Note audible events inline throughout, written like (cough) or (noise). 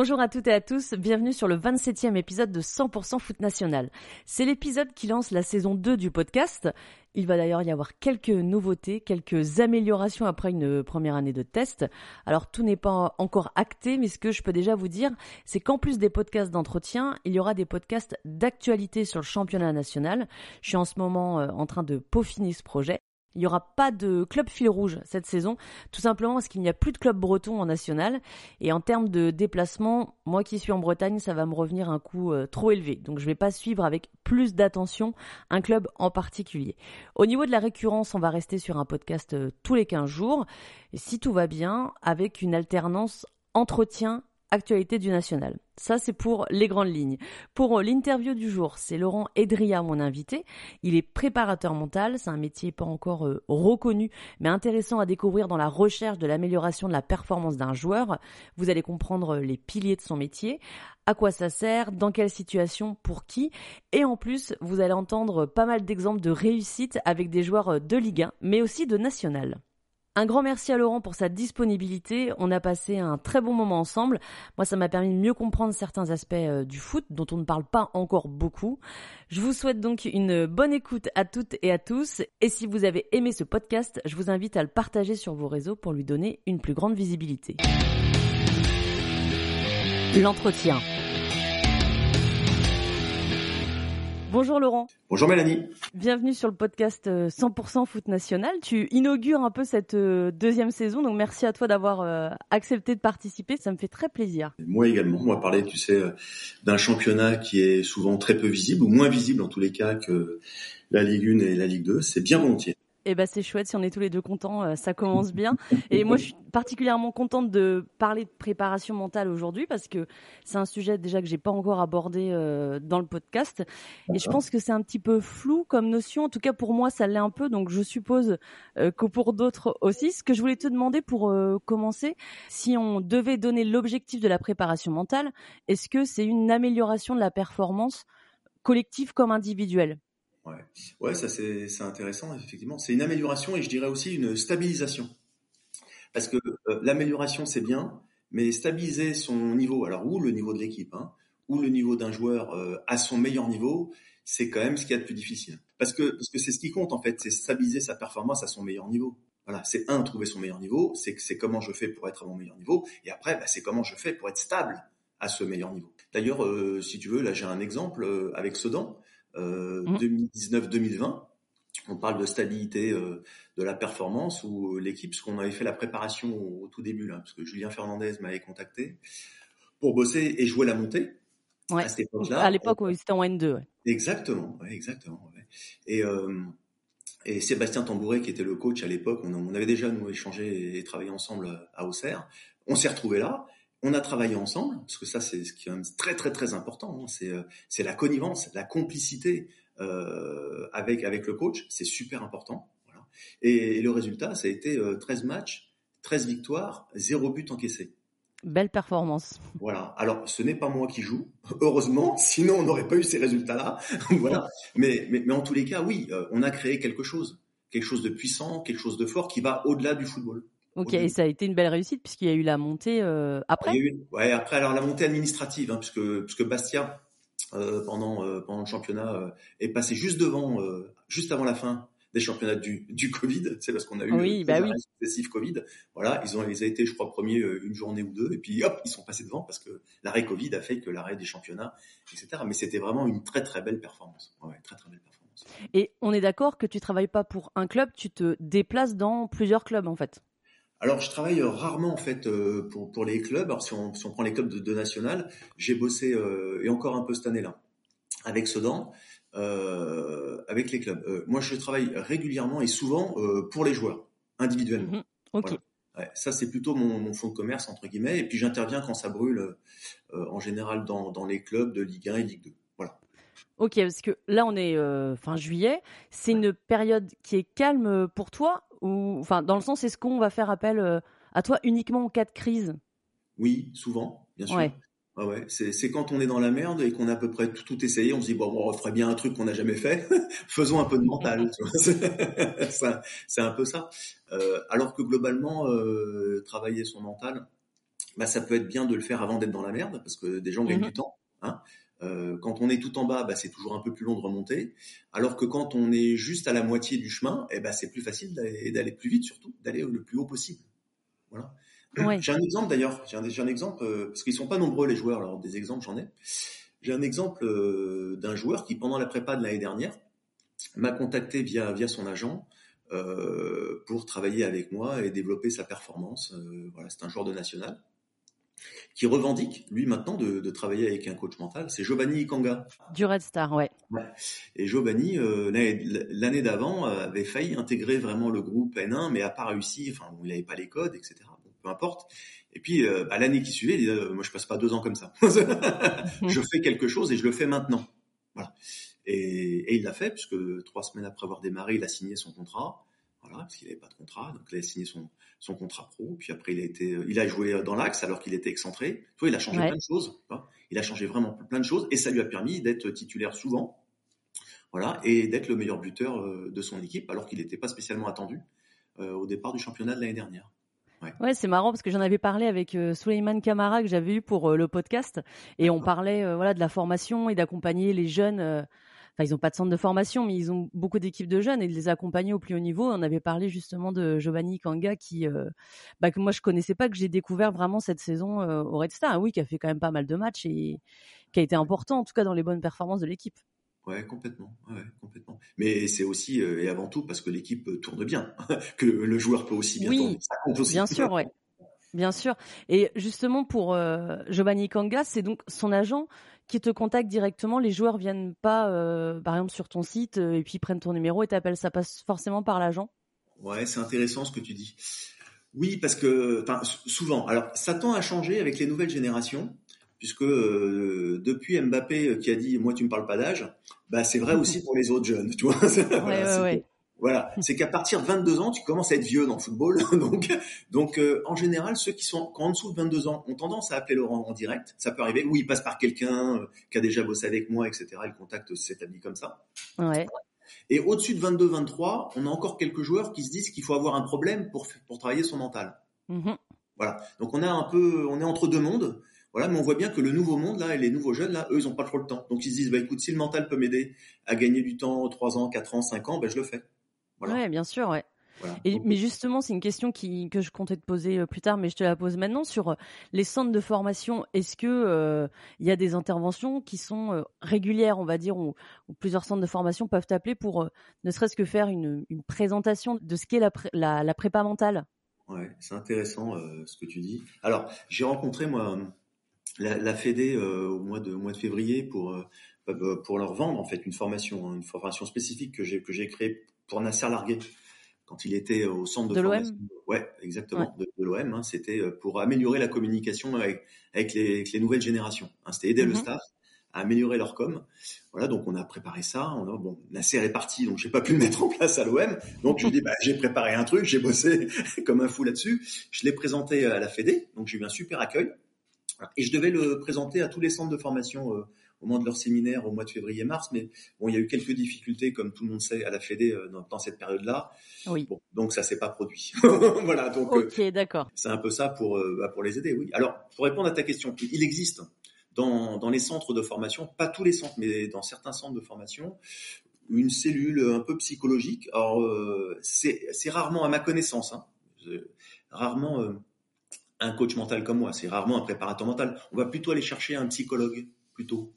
Bonjour à toutes et à tous, bienvenue sur le 27e épisode de 100% Foot National. C'est l'épisode qui lance la saison 2 du podcast. Il va d'ailleurs y avoir quelques nouveautés, quelques améliorations après une première année de test. Alors tout n'est pas encore acté, mais ce que je peux déjà vous dire, c'est qu'en plus des podcasts d'entretien, il y aura des podcasts d'actualité sur le championnat national. Je suis en ce moment euh, en train de peaufiner ce projet. Il n'y aura pas de club fil rouge cette saison, tout simplement parce qu'il n'y a plus de club breton en national. Et en termes de déplacement, moi qui suis en Bretagne, ça va me revenir un coût euh, trop élevé. Donc je ne vais pas suivre avec plus d'attention un club en particulier. Au niveau de la récurrence, on va rester sur un podcast euh, tous les 15 jours. Et si tout va bien, avec une alternance entretien actualité du national. Ça, c'est pour les grandes lignes. Pour euh, l'interview du jour, c'est Laurent Edria, mon invité. Il est préparateur mental. C'est un métier pas encore euh, reconnu, mais intéressant à découvrir dans la recherche de l'amélioration de la performance d'un joueur. Vous allez comprendre euh, les piliers de son métier, à quoi ça sert, dans quelle situation, pour qui. Et en plus, vous allez entendre pas mal d'exemples de réussite avec des joueurs de Ligue 1, mais aussi de National. Un grand merci à Laurent pour sa disponibilité. On a passé un très bon moment ensemble. Moi, ça m'a permis de mieux comprendre certains aspects euh, du foot dont on ne parle pas encore beaucoup. Je vous souhaite donc une bonne écoute à toutes et à tous. Et si vous avez aimé ce podcast, je vous invite à le partager sur vos réseaux pour lui donner une plus grande visibilité. L'entretien. Bonjour Laurent. Bonjour Mélanie. Bienvenue sur le podcast 100% euh, Foot National. Tu inaugures un peu cette euh, deuxième saison, donc merci à toi d'avoir euh, accepté de participer. Ça me fait très plaisir. Moi également. Moi parler, tu sais, d'un championnat qui est souvent très peu visible ou moins visible en tous les cas que la Ligue 1 et la Ligue 2. C'est bien volontiers. Eh ben c'est chouette si on est tous les deux contents, euh, ça commence bien. Et moi je suis particulièrement contente de parler de préparation mentale aujourd'hui parce que c'est un sujet déjà que j'ai pas encore abordé euh, dans le podcast et je pense que c'est un petit peu flou comme notion. En tout cas pour moi ça l'est un peu donc je suppose euh, que pour d'autres aussi. Ce que je voulais te demander pour commencer, si on devait donner l'objectif de la préparation mentale, est-ce que c'est une amélioration de la performance collective comme individuelle? Ouais, ouais ça c'est intéressant, effectivement. C'est une amélioration et je dirais aussi une stabilisation. Parce que euh, l'amélioration c'est bien, mais stabiliser son niveau, alors ou le niveau de l'équipe, hein, ou le niveau d'un joueur euh, à son meilleur niveau, c'est quand même ce qu'il y a de plus difficile. Parce que parce que c'est ce qui compte en fait, c'est stabiliser sa performance à son meilleur niveau. Voilà, c'est un trouver son meilleur niveau, c'est comment je fais pour être à mon meilleur niveau, et après bah, c'est comment je fais pour être stable à ce meilleur niveau. D'ailleurs, euh, si tu veux, là j'ai un exemple avec Sedan. 2019-2020. Mmh. On parle de stabilité euh, de la performance où l'équipe, ce qu'on avait fait la préparation au, tout début là, parce que Julien Fernandez m'avait contacté pour bosser et jouer la montée. Ouais. À cette époque-là. À l'époque, c'était en N2. Exactement, exactement. Et, euh, et Sébastien Tambouret, qui était le coach à l'époque, on, avait déjà nous échangé et travaillé ensemble à Auxerre. On s'est retrouvés là on a travaillé ensemble, parce que ça c'est ce qui est très très très important, hein. c'est euh, c'est la connivence, la complicité euh, avec avec le coach, c'est super important. Voilà. Et, le résultat, ça a été 13 euh, matchs, 13 victoires, 0 but encaissé. Belle performance. Voilà. Alors, ce n'est pas moi qui joue, heureusement, sinon on n'aurait pas eu ces résultats-là. (laughs) voilà. Mais, mais, mais, en tous les cas, oui, on a créé quelque chose, quelque chose de puissant, quelque chose de fort qui va au-delà du football. Ok, et ça a été une belle réussite puisqu'il y a eu la montée euh, après. ouais, après alors la montée administrative, hein, puisque puisque Bastia euh, pendant euh, pendant le championnat est passé juste devant, juste avant la fin des championnats du du Covid. (laughs) C'est parce qu'on a eu oui, bah oui. successif Covid. Voilà, ils ont ils ont été, je crois, premiers une journée ou deux, et puis hop, ils sont passés devant parce que l'arrêt Covid a fait que l'arrêt des championnats, etc. Mais c'était vraiment une très très belle performance. Ouais, très très belle performance. Et on est d'accord que tu travailles pas pour un club, tu te déplaces dans plusieurs clubs en fait? Alors, je travaille euh, rarement en fait euh, pour pour les clubs. Alors, si on, si on prend les clubs de, de national, j'ai bossé euh, et encore un peu cette année-là avec Sedan, euh, avec les clubs. Euh, moi, je travaille régulièrement et souvent pour les joueurs individuellement. Mhm. ok. Ouais, ça, c'est plutôt mon, mon fonds de commerce entre guillemets. Et puis, j'interviens quand ça brûle, en général dans dans les clubs de Ligue 1 et Ligue 2. Ok, parce que là on est euh, fin juillet, c'est une période qui est calme pour toi ou enfin dans le sens est-ce qu'on va faire appel euh, à toi uniquement en cas de crise? Oui, souvent, bien sûr. Ouais. ouais, c'est quand on est dans la merde et qu'on a à peu près tout, tout essayé, on se dit bon, on ferait bien un truc qu'on n'a jamais fait, (laughs) faisons un peu de mental. (laughs) c'est un peu ça. Euh, alors que globalement, euh, travailler son mental, bah, ça peut être bien de le faire avant d'être dans la merde, parce que des gens gagnent mm-hmm. du temps. Hein euh, quand on est tout en bas, bah, c'est toujours un peu plus long de remonter. Alors que quand on est juste à la moitié du chemin, eh ben, c'est plus facile d'aller plus vite, surtout d'aller le plus haut possible. Voilà. J'ai un exemple d'ailleurs. J'ai un, un, exemple euh, parce qu'ils sont pas nombreux les joueurs. Alors des exemples, j'en ai. J'ai un exemple euh, d'un joueur qui, pendant la prépa de l'année dernière, m'a contacté via via son agent euh, pour travailler avec moi et développer sa performance. Euh, voilà, c'est un joueur de national qui revendique, lui maintenant, de, travailler avec un coach mental, c'est Giovanni Kanga. Du Red Star, ouais. Et Giovanni, euh, l'année d'avant, euh, avait failli intégrer vraiment le groupe N1, mais a pas réussi, enfin, il n'avait pas les codes, etc. peu importe. Et puis, euh, bah, l'année qui suivait, il dit, moi, je passe pas deux ans comme ça. (laughs) je fais quelque chose et je le fais maintenant. Voilà. Et, et il l'a fait, puisque trois semaines après avoir démarré, il a signé son contrat. Voilà, parce qu'il n'avait pas de contrat, donc il a signé son, son contrat pro. Puis après, il a été, il a joué dans l'axe alors qu'il était excentré. Tu vois, il a changé plein de choses. Il a changé vraiment plein de choses et ça lui a permis d'être titulaire souvent. Voilà, et d'être le meilleur buteur euh, de son équipe alors qu'il n'était pas spécialement attendu euh, au départ du championnat de l'année dernière. Ouais, ouais c'est marrant parce que j'en avais parlé avec euh, Kamara Kamara que j'avais eu pour euh, le podcast et on parlait voilà de la formation et d'accompagner les jeunes enfin ils n'ont pas de centre de formation, mais ils ont beaucoup d'équipes de jeunes et de les accompagner au plus haut niveau. On avait parlé justement de Giovanni Kanga qui, euh, bah, que moi je connaissais pas, que j'ai découvert vraiment cette saison euh, au Red Star. Oui, qui a fait quand même pas mal de matchs et qui a été important en tout cas dans les bonnes performances de l'équipe. Ouais, complètement, ouais, complètement. Mais c'est aussi euh, et avant tout parce que l'équipe tourne bien, (laughs) que le joueur peut aussi bien oui, Bien sûr, ouais. Bien sûr. Et justement pour Giovanni Kanga, c'est donc son agent qui te contacte directement. Les joueurs viennent pas, euh, par exemple, sur ton site euh, et puis prennent ton numéro et t'appellent. Ça passe forcément par l'agent. Ouais, c'est intéressant ce que tu dis. Oui, parce que, souvent. Alors, ça tend à changer avec les nouvelles générations, puisque euh, depuis Mbappé qui a dit, moi, tu me parles pas d'âge, bah, c'est vrai aussi pour les autres jeunes, tu vois. (laughs) Ouais, ouais, ouais. Voilà, c'est qu'à partir de 22 ans, tu commences à être vieux dans le football. (laughs) donc, donc euh, en général, ceux qui sont en dessous de 22 ans ont tendance à appeler Laurent en direct. Ça peut arriver. Oui, il passe par quelqu'un euh, qui a déjà bossé avec moi, etc. le contact s'établit comme ça. Ouais. Et au-dessus de 22-23, on a encore quelques joueurs qui se disent qu'il faut avoir un problème pour pour travailler son mental. Mm-hmm. Voilà. Donc on a un peu, on est entre deux mondes. Voilà, mais on voit bien que le nouveau monde là et les nouveaux jeunes là, eux, ils ont pas trop le temps. Donc ils se disent, bah écoute, si le mental peut m'aider à gagner du temps, 3 ans, 4 ans, 5 ans, ben je le fais. Ouais, bien sûr, ouais. mais justement, c'est une question qui, que je comptais te poser euh, plus tard, mais je te la pose maintenant sur euh, les centres de formation. Est-ce que euh, il y a des interventions qui sont régulières, on va dire, où, plusieurs centres de formation peuvent t'appeler pour ne serait-ce que faire une, une, présentation de ce qu'est la, la, la, prépa mentale? Ouais, c'est intéressant ce que tu dis. Alors, j'ai rencontré moi la, la Fédé au mois de au mois de février pour pour leur vendre en fait une formation, hein, une formation spécifique que j'ai que j'ai créée pour Nasser Largué quand il était au centre de, formation. Ouais, exactement, de, l'OM. Hein, c'était euh, pour améliorer la communication avec, avec, les, les, nouvelles générations. Hein, c'était aider le mhm. staff à améliorer leur com. Voilà, donc on a préparé ça. On a, bon, Nasser est parti, donc j'ai pas pu le mettre en place à l'OM. Donc je dis, bah, j'ai préparé un truc, j'ai bossé (laughs) comme un fou là-dessus. Je l'ai présenté à la Fédé, donc j'ai eu un super accueil. Et je devais le présenter à tous les centres de formation euh, au moment de leur séminaire au mois de février-mars, mais bon, il y a eu quelques difficultés, comme tout le monde sait, à la Fédé euh, dans, cette période-là. Oui. donc ça s'est pas produit. (laughs) voilà. Donc. Ok, euh, d'accord. C'est un peu ça pour euh, bah, pour les aider, oui. Alors, pour répondre à ta question, il existe dans dans les centres de formation, pas tous les centres, mais dans certains centres de formation, une cellule un peu psychologique. Alors, c'est c'est rarement, à ma connaissance, hein, rarement un coach mental comme moi. C'est rarement un préparateur mental. On va plutôt aller chercher un psychologue plutôt.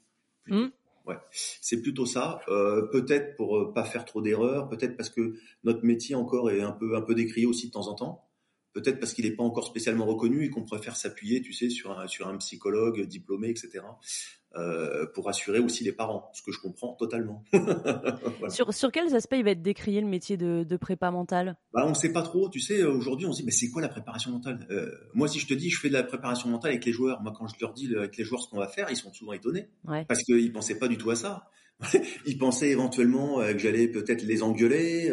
Hmm. Ouais, c'est plutôt ça. Euh, peut-être pour euh, pas faire trop d'erreurs, peut-être parce que notre métier encore est un peu un peu décrié aussi de temps en temps peut-être parce qu'il n'est pas encore spécialement reconnu et qu'on préfère s'appuyer, tu sais, sur un, sur un psychologue diplômé, etc., euh, pour assurer aussi les parents, ce que je comprends totalement. (laughs) sur, sur quels aspects il va être décrié le métier de, de prépa mentale? Bah, On ne sait pas trop, tu sais, aujourd'hui on se dit, mais c'est quoi la préparation mentale? Euh, Moi, si je te dis, je fais de la préparation mentale avec les joueurs, moi quand je leur dis avec les joueurs ce qu'on va faire, ils sont souvent étonnés, parce qu'ils ne pensaient pas du tout à ça. (laughs) ils pensaient éventuellement que j'allais peut-être les engueuler,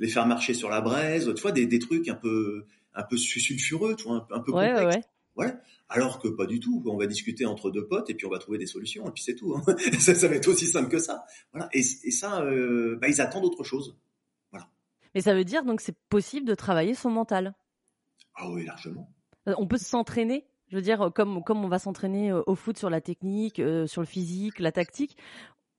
les faire marcher sur la braise, tu vois, des, des trucs un peu, un peu sulfureux, tu vois, un, peu ouais, complexes. Ouais. Ouais. Alors que pas du tout. On va discuter entre deux potes et puis on va trouver des solutions et puis c'est tout. Hein. (laughs) ça, ça, va être aussi simple que ça. Voilà. Et, et ça, euh, bah, ils attendent autre chose. Voilà. Mais ça veut dire donc c'est possible de travailler son mental? Ah oui, largement. Euh, on peut s'entraîner? Je veux dire, comme comme on va s'entraîner euh, au foot sur la technique, sur le physique, la tactique.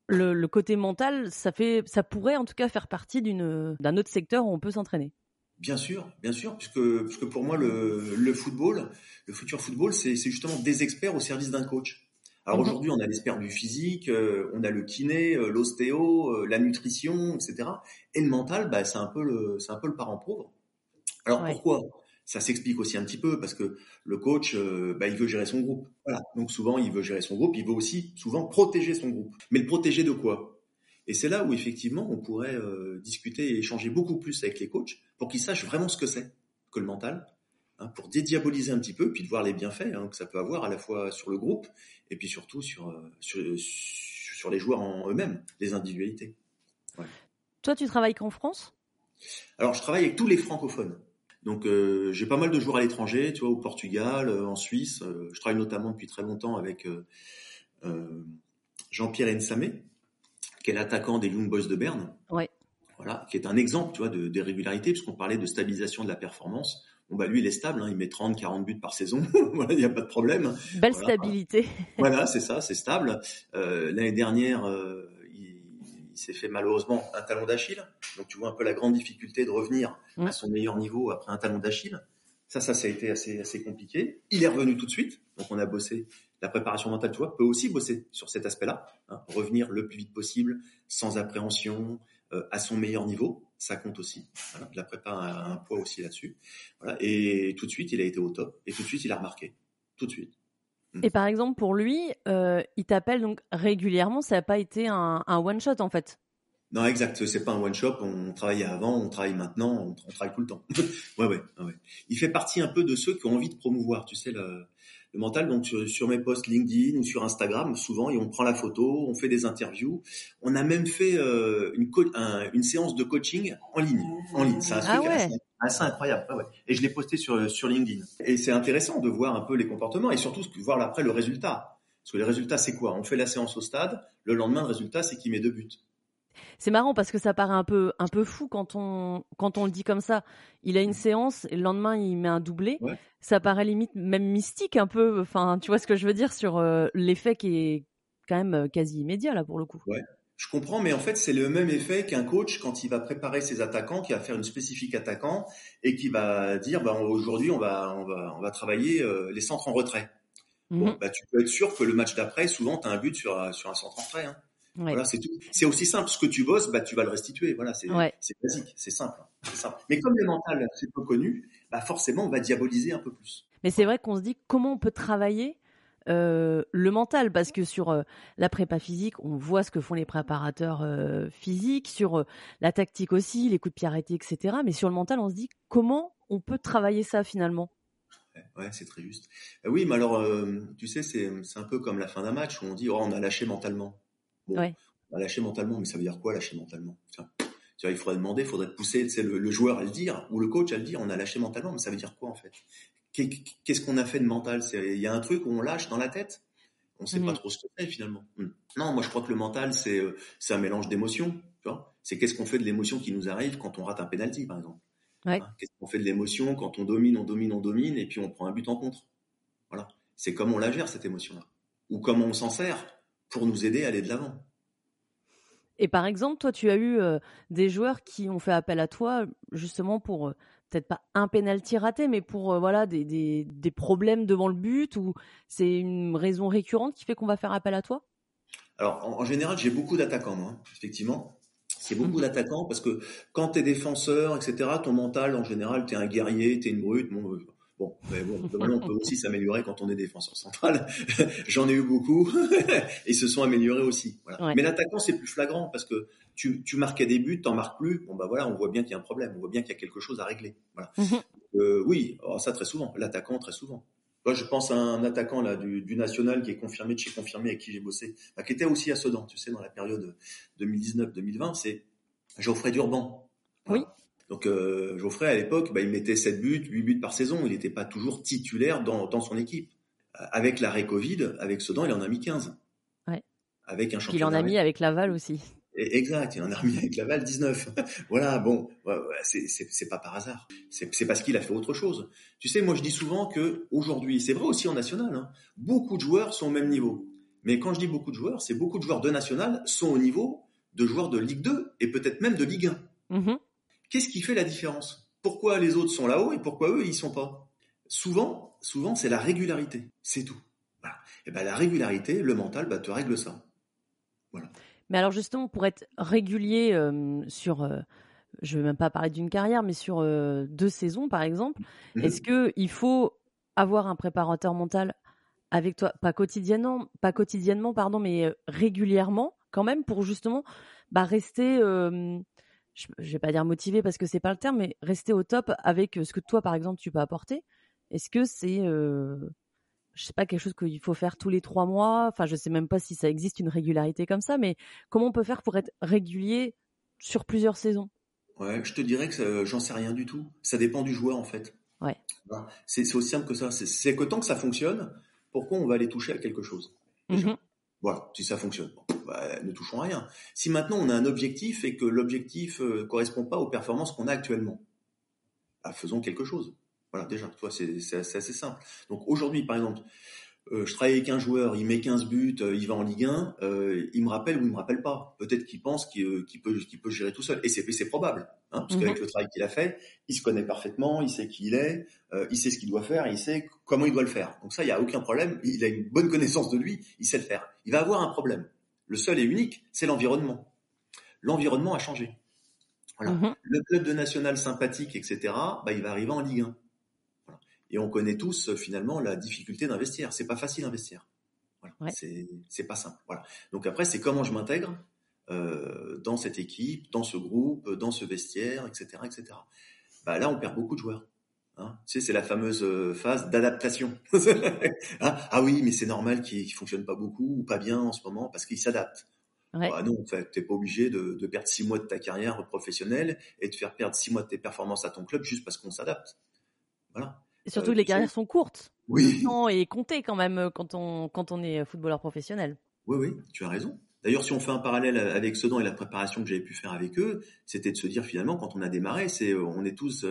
Le, le, côté mental, ça fait, ça pourrait en tout cas faire partie d'une d'un autre secteur où on peut s'entraîner. Bien sûr, bien sûr, puisque, puisque pour moi, le, le football, le futur football, c'est justement des experts au service d'un coach. Alors mhm. aujourd'hui, on a l'expert du physique, euh, on a le kiné, euh, l'ostéo, euh, la nutrition, etc. Et le mental, bah, c'est un peu le, c'est un peu le parent pauvre. Alors pourquoi? Ça s'explique aussi un petit peu parce que le coach, bah, il veut gérer son groupe. Voilà. Donc souvent, il veut gérer son groupe, il veut aussi souvent protéger son groupe. Mais le protéger de quoi? Et c'est là où effectivement on pourrait euh, discuter et échanger beaucoup plus avec les coachs pour qu'ils sachent vraiment ce que c'est que le mental, hein, pour dédiaboliser un petit peu, puis de voir les bienfaits hein, que ça peut avoir à la fois sur le groupe et puis surtout sur, euh, sur, les joueurs en eux-mêmes, les individualités. Toi, tu travailles qu'en France? Alors, je travaille avec tous les francophones. Donc, euh, j'ai pas mal de joueurs à l'étranger, tu vois, au Portugal, en Suisse. je travaille notamment depuis très longtemps avec Jean-Pierre Ensamé, qui est l'attaquant des Young Boys de Berne. Ouais. Voilà, qui est un exemple, tu vois, de, des régularités, puisqu'on parlait de stabilisation de la performance. Bon, bah, lui, il est stable, hein, il met 30, 40 buts par saison. (laughs) voilà, il n'y a pas de problème. Belle stabilité. (laughs) voilà, c'est ça, c'est stable. Euh, L'année dernière, euh, il, il s'est fait malheureusement un talon d'Achille. Donc, tu vois un peu la grande difficulté de revenir à mmh. son meilleur niveau après un talon d'Achille. Ça, ça, ça a été assez, assez compliqué. Il est revenu tout de suite. Donc, on a bossé la préparation mentale, tu vois, peut aussi bosser sur cet aspect-là, hein, revenir le plus vite possible, sans appréhension, euh, à son meilleur niveau, ça compte aussi. La prépa a un poids aussi là-dessus. Et tout de suite, il a été au top, et tout de suite, il a remarqué, tout de suite. Et par exemple, pour lui, euh, il t'appelle donc régulièrement, ça n'a pas été un, one shot en fait. Non, exact. C'est pas un one shot. On travaillait avant, on travaille maintenant, on, travaille tout le temps. (laughs) ouais, ouais, ouais. Il fait partie un peu de ceux qui ont envie de promouvoir, tu sais, le, le mental. Donc sur, mes posts LinkedIn ou sur Instagram, souvent, et on prend la photo, on fait des interviews. On a même fait euh, une, une séance de coaching en ligne. En ligne, c'est un ah truc assez, incroyable. ouais. Et je l'ai posté sur sur LinkedIn. Et c'est intéressant de voir un peu les comportements et surtout voir après le résultat. Parce que les résultats, c'est quoi? On fait la séance au stade. Le lendemain, le résultat, c'est qu'il met deux buts. C'est marrant parce que ça paraît un peu un peu fou quand on quand on le dit comme ça. Il a une séance et le lendemain il met un doublé. Ça paraît limite même mystique un peu. Enfin, tu vois ce que je veux dire sur euh, l'effet qui est quand même euh, quasi immédiat là pour le coup. Ouais. Je comprends, mais en fait, c'est le même effet qu'un coach quand il va préparer ses attaquants, qui va faire une spécifique attaquant et qui va dire, bah, aujourd'hui, on va, on va, on va travailler euh, les centres en retrait. Bon, bah, tu peux être sûr que le match d'après, souvent, tu as un but sur, sur un centre en retrait. Hein. Voilà, c'est tout. C'est aussi simple. Ce que tu bosses, bah, tu vas le restituer. Voilà, c'est basique, c'est simple, simple. Mais comme le mental, c'est peu connu, bah, forcément, on va diaboliser un peu plus. Mais c'est vrai qu'on se dit comment on peut travailler euh, le mental parce que sur euh, la prépa physique, on voit ce que font les préparateurs euh, physiques, sur la tactique aussi, les coups de pied arrêtés, etc. Mais sur le mental, on se dit comment on peut travailler ça finalement? Ouais, c'est très juste. oui, mais alors, tu sais, c'est un peu comme la fin d'un match où on dit oh, on a lâché mentalement. On va lâcher mentalement, mais ça veut dire quoi lâcher mentalement? Il faudrait demander, il faudrait pousser le, le, joueur à le dire, ou le coach à le dire, on a lâché mentalement, mais ça veut dire quoi en fait? Qu'est-ce qu'on a fait de mental? Il y a un truc où on lâche dans la tête? On ne sait pas mmh. trop ce que c'est finalement. Mmh. Non, moi je crois que le mental, c'est euh, un mélange d'émotions. C'est qu'est-ce qu'on fait de l'émotion qui nous arrive quand on rate un penalty, par exemple? Hein, qu'est-ce qu'on fait de l'émotion quand on domine, on domine, on domine, et puis on prend un but en contre? Voilà. C'est comment on la gère cette émotion-là, ou comment on s'en sert pour nous aider à aller de l'avant. Et par exemple, toi, tu as eu euh, des joueurs qui ont fait appel à toi justement pour euh, peut-être pas un penalty raté, mais pour euh, voilà des, des, des, problèmes devant le but ou c'est une raison récurrente qui fait qu'on va faire appel à toi? Alors en, général, j'ai beaucoup d'attaquants, moi, effectivement. C'est beaucoup mmh. d'attaquants parce que quand tu es défenseur, etc., ton mental, en général, tu es un guerrier, tu es une brute. Bon, Bon, mais bon, on peut aussi s'améliorer quand on est défenseur central. (laughs) J'en ai eu beaucoup (laughs) et se sont améliorés aussi. Mais l'attaquant, c'est plus flagrant parce que tu, tu marquais des buts, t'en marques plus. Bon, bah voilà, on voit bien qu'il y a un problème. On voit bien qu'il y a quelque chose à régler. Voilà. Mhm. euh, oui, oh, ça très souvent. L'attaquant, très souvent. Moi, je pense à un attaquant là du, national qui est confirmé de chez confirmé avec qui j'ai bossé, bah, qui était aussi à Sedan, tu sais, dans la période 2019-2020, c'est Geoffrey Durban. Oui. Donc euh, Geoffrey à l'époque, bah, il mettait 7 buts, 8 buts par saison, il n'était pas toujours titulaire dans, dans son équipe. Avec l'arrêt Covid, avec Sedan, il en a mis 15. Ouais. Avec un championnat. Il en a mis avec Laval aussi. Exact, il en a mis avec Laval 19. (laughs) voilà, bon, c'est pas par hasard. C'est parce qu'il a fait autre chose. Tu sais, moi je dis souvent que aujourd'hui, c'est vrai aussi en national, hein, beaucoup de joueurs sont au même niveau. Mais quand je dis beaucoup de joueurs, c'est beaucoup de joueurs de national sont au niveau de joueurs de Ligue 2 et peut-être même de Ligue 1. Mm-hmm. Qu'est-ce qui fait la différence? Pourquoi les autres sont là-haut et pourquoi eux ils sont pas? Souvent, souvent c'est la régularité, c'est tout. Et ben la régularité, le mental, bah, te règle ça. Voilà. Mais alors justement, pour être régulier euh, sur, euh, je ne vais même pas parler d'une carrière, mais sur euh, deux saisons par exemple, mhm. est-ce que il faut avoir un préparateur mental avec toi, pas quotidiennement, pas quotidiennement, pardon, mais régulièrement quand même pour justement bah, rester, je, ne vais pas dire motivé parce que c'est pas le terme, mais rester au top avec ce que toi par exemple tu peux apporter. Est-ce que c'est je sais pas quelque chose qu'il faut faire tous les trois mois? Enfin, je sais même pas si ça existe une régularité comme ça, mais comment on peut faire pour être régulier sur plusieurs saisons? Ouais, je te dirais que j'en sais rien du tout. Ça dépend du joueur en fait. Ouais. C'est aussi simple que ça. C'est que tant que ça fonctionne, pourquoi on va aller toucher à quelque chose? Mmh Voilà, si ça fonctionne, bah, ne touchons à rien. Si maintenant on a un objectif et que l'objectif euh, correspond pas aux performances qu'on a actuellement, bah, faisons quelque chose. Voilà, déjà, toi, c'est assez simple. Donc aujourd'hui, par exemple, euh, je travaille avec un joueur, il met 15 buts, euh, il va en Ligue 1, euh, il me rappelle ou il me rappelle pas. Peut-être qu'il pense qu'il peut, peut gérer tout seul. Et c'est probable, hein, parce qu'avec mhm. le travail qu'il a fait, il se connaît parfaitement, il sait qui il est, il sait ce qu'il doit faire, il sait comment il doit le faire. Donc ça, il n'y a aucun problème. Il a une bonne connaissance de lui, il sait le faire. Il va avoir un problème. Le seul et unique, c'est l'environnement. L'environnement a changé. Voilà. Mhm. Le club de national sympathique, etc., bah, il va arriver en Ligue 1. Et on connaît tous euh, finalement la difficulté d'investir. C'est pas facile d'investir. Voilà. C'est pas simple. Voilà. Donc après, c'est comment je m'intègre euh, dans cette équipe, dans ce groupe, dans ce vestiaire, etc., etc. Bah là, on perd beaucoup de joueurs. Hein. Tu sais, c'est la fameuse euh, phase d'adaptation. (laughs) Hein? ah oui, mais c'est normal qu'ils ne fonctionnent pas beaucoup ou pas bien en ce moment parce qu'ils s'adaptent. Ouais. Bah non, en fait, t'es pas obligé de, de, perdre six mois de ta carrière professionnelle et de faire perdre six mois de tes performances à ton club juste parce qu'on s'adapte. Voilà. Surtout, euh, les carrières sont courtes. Oui. Le temps est compté quand même euh, quand on, quand on est euh, footballeur professionnel. Oui, oui, tu as raison. D'ailleurs, si on fait un parallèle avec Sedan et la préparation que j'avais pu faire avec eux, c'était de se dire finalement, quand on a démarré, c'est on est tous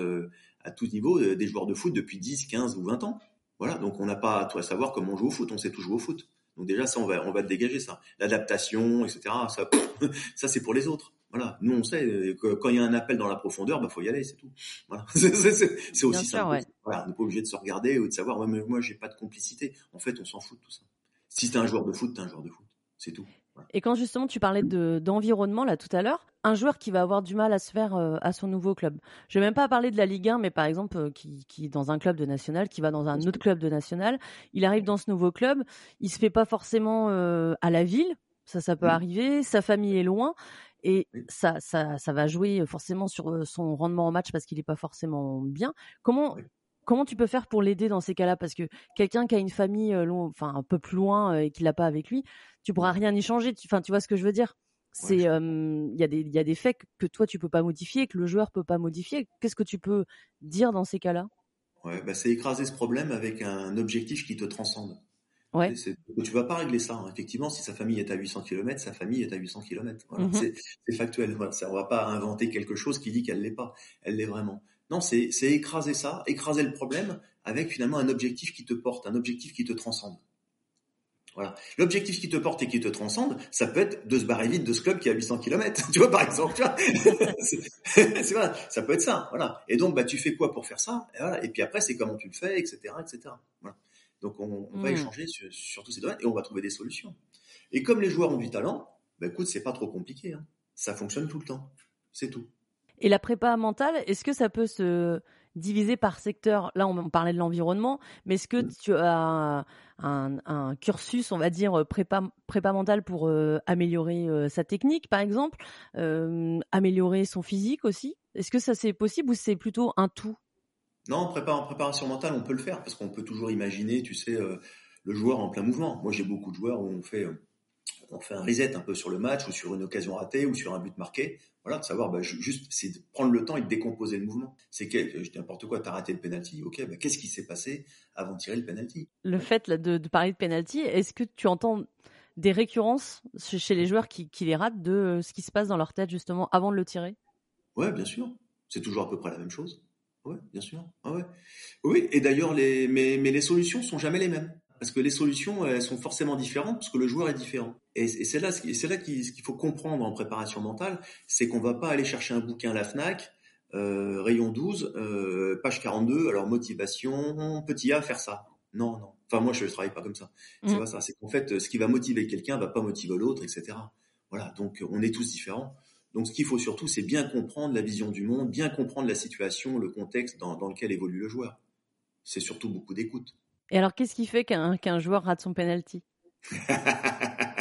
à tous niveaux des joueurs de foot depuis 10, 15 ou 20 ans. Voilà, donc on n'a pas à savoir comment on joue au foot, on sait tout jouer au foot. Donc déjà, ça, on va, on va dégager ça. L'adaptation, etc., ça, (laughs) ça c'est pour les autres. Voilà, nous on sait que quand il y a un appel dans la profondeur, bah faut y aller, c'est tout. Voilà, (laughs) c'est aussi ça. Voilà, on n'est pas obligé de se regarder ou de savoir, ouais, mais moi j'ai pas de complicité. En fait, on s'en fout de tout ça. Si t'es un joueur de foot, t'es un joueur de foot, c'est tout. Et quand justement tu parlais de d'environnement là tout à l'heure, un joueur qui va avoir du mal à se faire euh, à son nouveau club. Je vais même pas parler de la Ligue 1, mais par exemple euh, qui qui dans un club de national, qui va dans un autre club de national, il arrive dans ce nouveau club, il se fait pas forcément euh, à la ville, ça ça peut arriver, sa famille est loin et ça, ça, ça va jouer forcément sur son rendement en match parce qu'il n'est pas forcément bien. Comment, comment tu peux faire pour l'aider dans ces cas-là? Parce que quelqu'un qui a une famille enfin un peu plus loin et qui l'a pas avec lui, tu pourras rien y changer. Enfin, tu vois ce que je veux dire? C'est il y a des il y a des faits que toi tu peux pas modifier, que le joueur peut pas modifier. Qu'est-ce que tu peux dire dans ces cas-là? Ouais, bah c'est écraser ce problème avec un objectif qui te transcende. Ouais. Tu vas pas régler ça. Hein. Effectivement, si sa famille est à 800 km, sa famille est à 800 km. Voilà. Mm C'est factuel. Voilà. Ça, on va pas inventer quelque chose qui dit qu'elle l'est pas. Elle l'est vraiment. Non, c'est écraser ça, écraser le problème avec finalement un objectif qui te porte, un objectif qui te transcende. Voilà. L'objectif qui te porte et qui te transcende, ça peut être de se barrer vite de ce club qui a 800 km. tu vois, par exemple. (laughs) c'est voilà, ça peut être ça. Voilà. Et donc, bah, tu fais quoi pour faire ça? Et, voilà. et puis après, c'est comment tu le fais, etc., etc. Voilà. Donc on, va mmh. échanger sur, tous ces domaines et on va trouver des solutions. Et comme les joueurs ont du talent, bah écoute, c'est pas trop compliqué. Hein. Ça fonctionne tout le temps. C'est tout. Et la prépa mentale, est-ce que ça peut se diviser par secteur? Là, on parlait de l'environnement, mais est-ce que mmh. tu as un, cursus, on va dire, prépa, prépa mentale pour euh, améliorer euh, sa technique, par exemple, euh, améliorer son physique aussi? Est-ce que ça c'est possible ou c'est plutôt un tout? Non, en, préparation mentale, on peut le faire parce qu'on peut toujours imaginer, tu sais, euh, le joueur en plein mouvement. Moi, j'ai beaucoup de joueurs où on fait, euh, on fait un reset un peu sur le match ou sur une occasion ratée ou sur un but marqué. Voilà, de savoir, bah, juste, c'est de prendre le temps et de décomposer le mouvement. C'est que, je n'importe quoi, t'as raté le penalty. Ok, bah, qu'est-ce qui s'est passé avant de tirer le penalty? Le fait là, de, de parler de penalty, est-ce que tu entends des récurrences chez les joueurs qui, qui les ratent de ce qui se passe dans leur tête justement avant de le tirer? Ouais, bien sûr. C'est toujours à peu près la même chose. Oui, bien sûr. Ah ouais. Oui, et d'ailleurs, les, mais, mais les solutions sont jamais les mêmes. Parce que les solutions, elles sont forcément différentes parce que le joueur est différent. Et, c'est là, c'est là qu'il faut comprendre en préparation mentale, c'est qu'on va pas aller chercher un bouquin à la Fnac, euh, rayon 12, euh, page 42, alors motivation, petit A, faire ça. Non, non. Enfin, moi, je ne travaille pas comme ça. C'est mmh. pas ça. C'est qu'en fait, ce qui va motiver quelqu'un va pas motiver l'autre, etc. Voilà. Donc, on est tous différents. Donc ce qu'il faut surtout, c'est bien comprendre la vision du monde, bien comprendre la situation, le contexte dans, lequel évolue le joueur. C'est surtout beaucoup d'écoute. Et alors, qu'est-ce qui fait qu'un joueur rate son penalty? (laughs)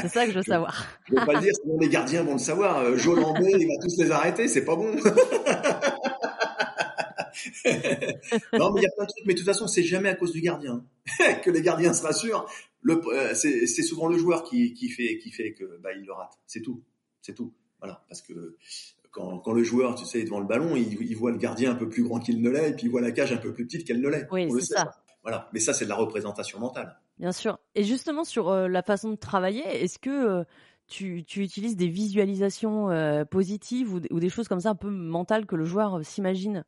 C'est ça que je veux savoir. Je ne veux pas le dire, sinon les gardiens vont le savoir. Euh, Jolambé, il va tous les arrêter, c'est pas bon. (laughs) non, mais il y a plein de trucs, mais de toute façon, c'est jamais à cause du gardien (laughs) que les gardiens se rassurent. Euh, c'est souvent le joueur qui, fait, qui fait que bah, il le rate. C'est tout, c'est tout. Voilà, parce que quand, quand, le joueur, tu sais, est devant le ballon, il, il voit le gardien un peu plus grand qu'il ne l'est, et puis il voit la cage un peu plus petite qu'elle ne l'est. Oui, c'est ça. Voilà, mais ça, c'est de la représentation mentale. Bien sûr. Et justement, sur euh, la façon de travailler, est-ce que euh, tu, tu, utilises des visualisations euh, positives ou, ou, des choses comme ça un peu mentales que le joueur s'imagine?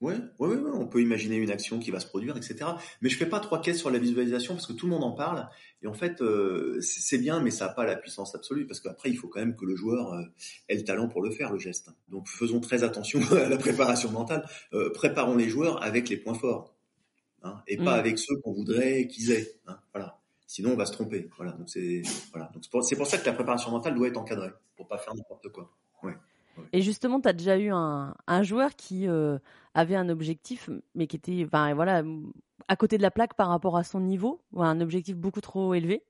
Ouais, ouais, ouais, on peut imaginer une action qui va se produire, etc. Mais je fais pas trois caisses sur la visualisation parce que tout le monde en parle. Et en fait, euh, c'est bien, mais ça n'a pas la puissance absolue parce qu'après, il faut quand même que le joueur euh, ait le talent pour le faire, le geste. Donc, faisons très attention (laughs) à la préparation mentale. Euh, préparons les joueurs avec les points forts, hein, et pas mm. avec ceux qu'on voudrait qu'ils aient. Hein, voilà. Sinon, on va se tromper. Voilà. Donc c'est voilà. Donc c'est pour, ça que la préparation mentale doit être encadrée pour pas faire n'importe quoi. Ouais. Et justement, tu as déjà eu un, un joueur qui euh, avait un objectif, mais qui était enfin, voilà, à côté de la plaque par rapport à son niveau, ou un objectif beaucoup trop élevé?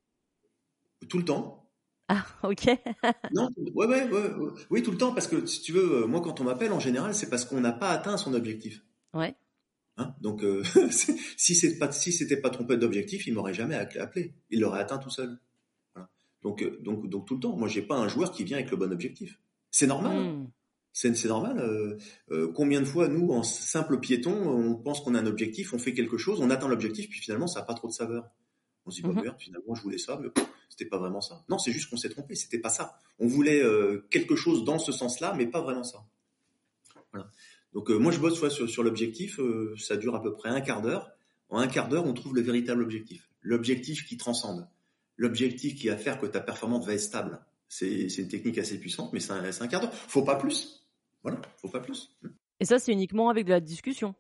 Tout le temps. Ah, ok. (laughs) non, ouais, ouais, ouais, oui, tout le temps, parce que si tu veux, euh, moi, quand on m'appelle, en général, c'est parce qu'on n'a pas atteint son objectif. Ouais. Hein donc, euh, (laughs) si c'était pas, si c'était pas trompé d'objectif, il m'aurait jamais appelé. Il l'aurait atteint tout seul. Voilà. Donc, donc, donc tout le temps. Moi, j'ai pas un joueur qui vient avec le bon objectif. C'est normal. Hein. Hmm. C'est normal. Euh, euh, combien de fois, nous, en simple piéton, on pense qu'on a un objectif, on fait quelque chose, on atteint l'objectif, puis finalement, ça n'a pas trop de saveur. On se dit, bah, mhm. merde, finalement, je voulais ça, mais c'était pas vraiment ça. Non, c'est juste qu'on s'est trompé, c'était pas ça. On voulait euh, quelque chose dans ce sens-là, mais pas vraiment ça. Voilà. Donc, moi, je bosse soit sur, sur l'objectif, ça dure à peu près un quart d'heure. En un quart d'heure, on trouve le véritable objectif. L'objectif qui transcende. L'objectif qui va faire que ta performance va être stable. C'est une technique assez puissante, mais c'est un, un, quart d'heure. Faut pas plus. Voilà, faut pas plus. Et ça, c'est uniquement avec de la discussion.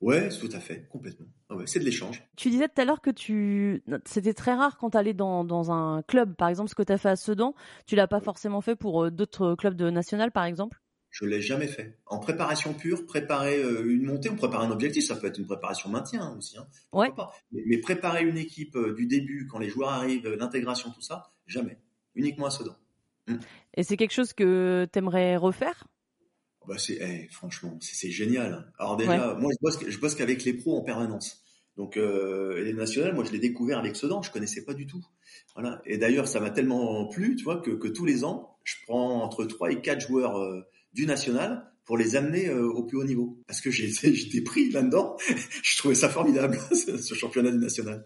Ouais, tout à fait, complètement. Ah ouais, c'est de l'échange. Tu disais tout à l'heure que tu, c'était très rare quand tu allais dans, dans un club, par exemple, ce que tu as fait à Sedan, tu l'as pas forcément fait pour euh, d'autres clubs de national, par exemple? Je l'ai jamais fait. En préparation pure, préparer euh, une montée, on prépare un objectif, ça peut être une préparation maintien aussi. Hein. Ouais. Mais, préparer une équipe euh, du début, quand les joueurs arrivent, l'intégration, tout ça, jamais. Uniquement à Sedan. Mm. Et c'est quelque chose que tu aimerais refaire bah c'est eh, franchement, c'est génial. Alors déjà, moi je bosse, je bosse qu'avec les pros en permanence. Donc euh, les nationales, moi je l'ai découvert avec Sedan, je connaissais pas du tout. Voilà. Et d'ailleurs, ça m'a tellement plu, tu vois, que, que, tous les ans, je prends entre 3 et 4 joueurs euh, du national pour les amener euh, au plus haut niveau. Parce que j'ai (laughs) j'étais pris là-dedans. (laughs) je trouvais ça formidable, (laughs) ce championnat du national.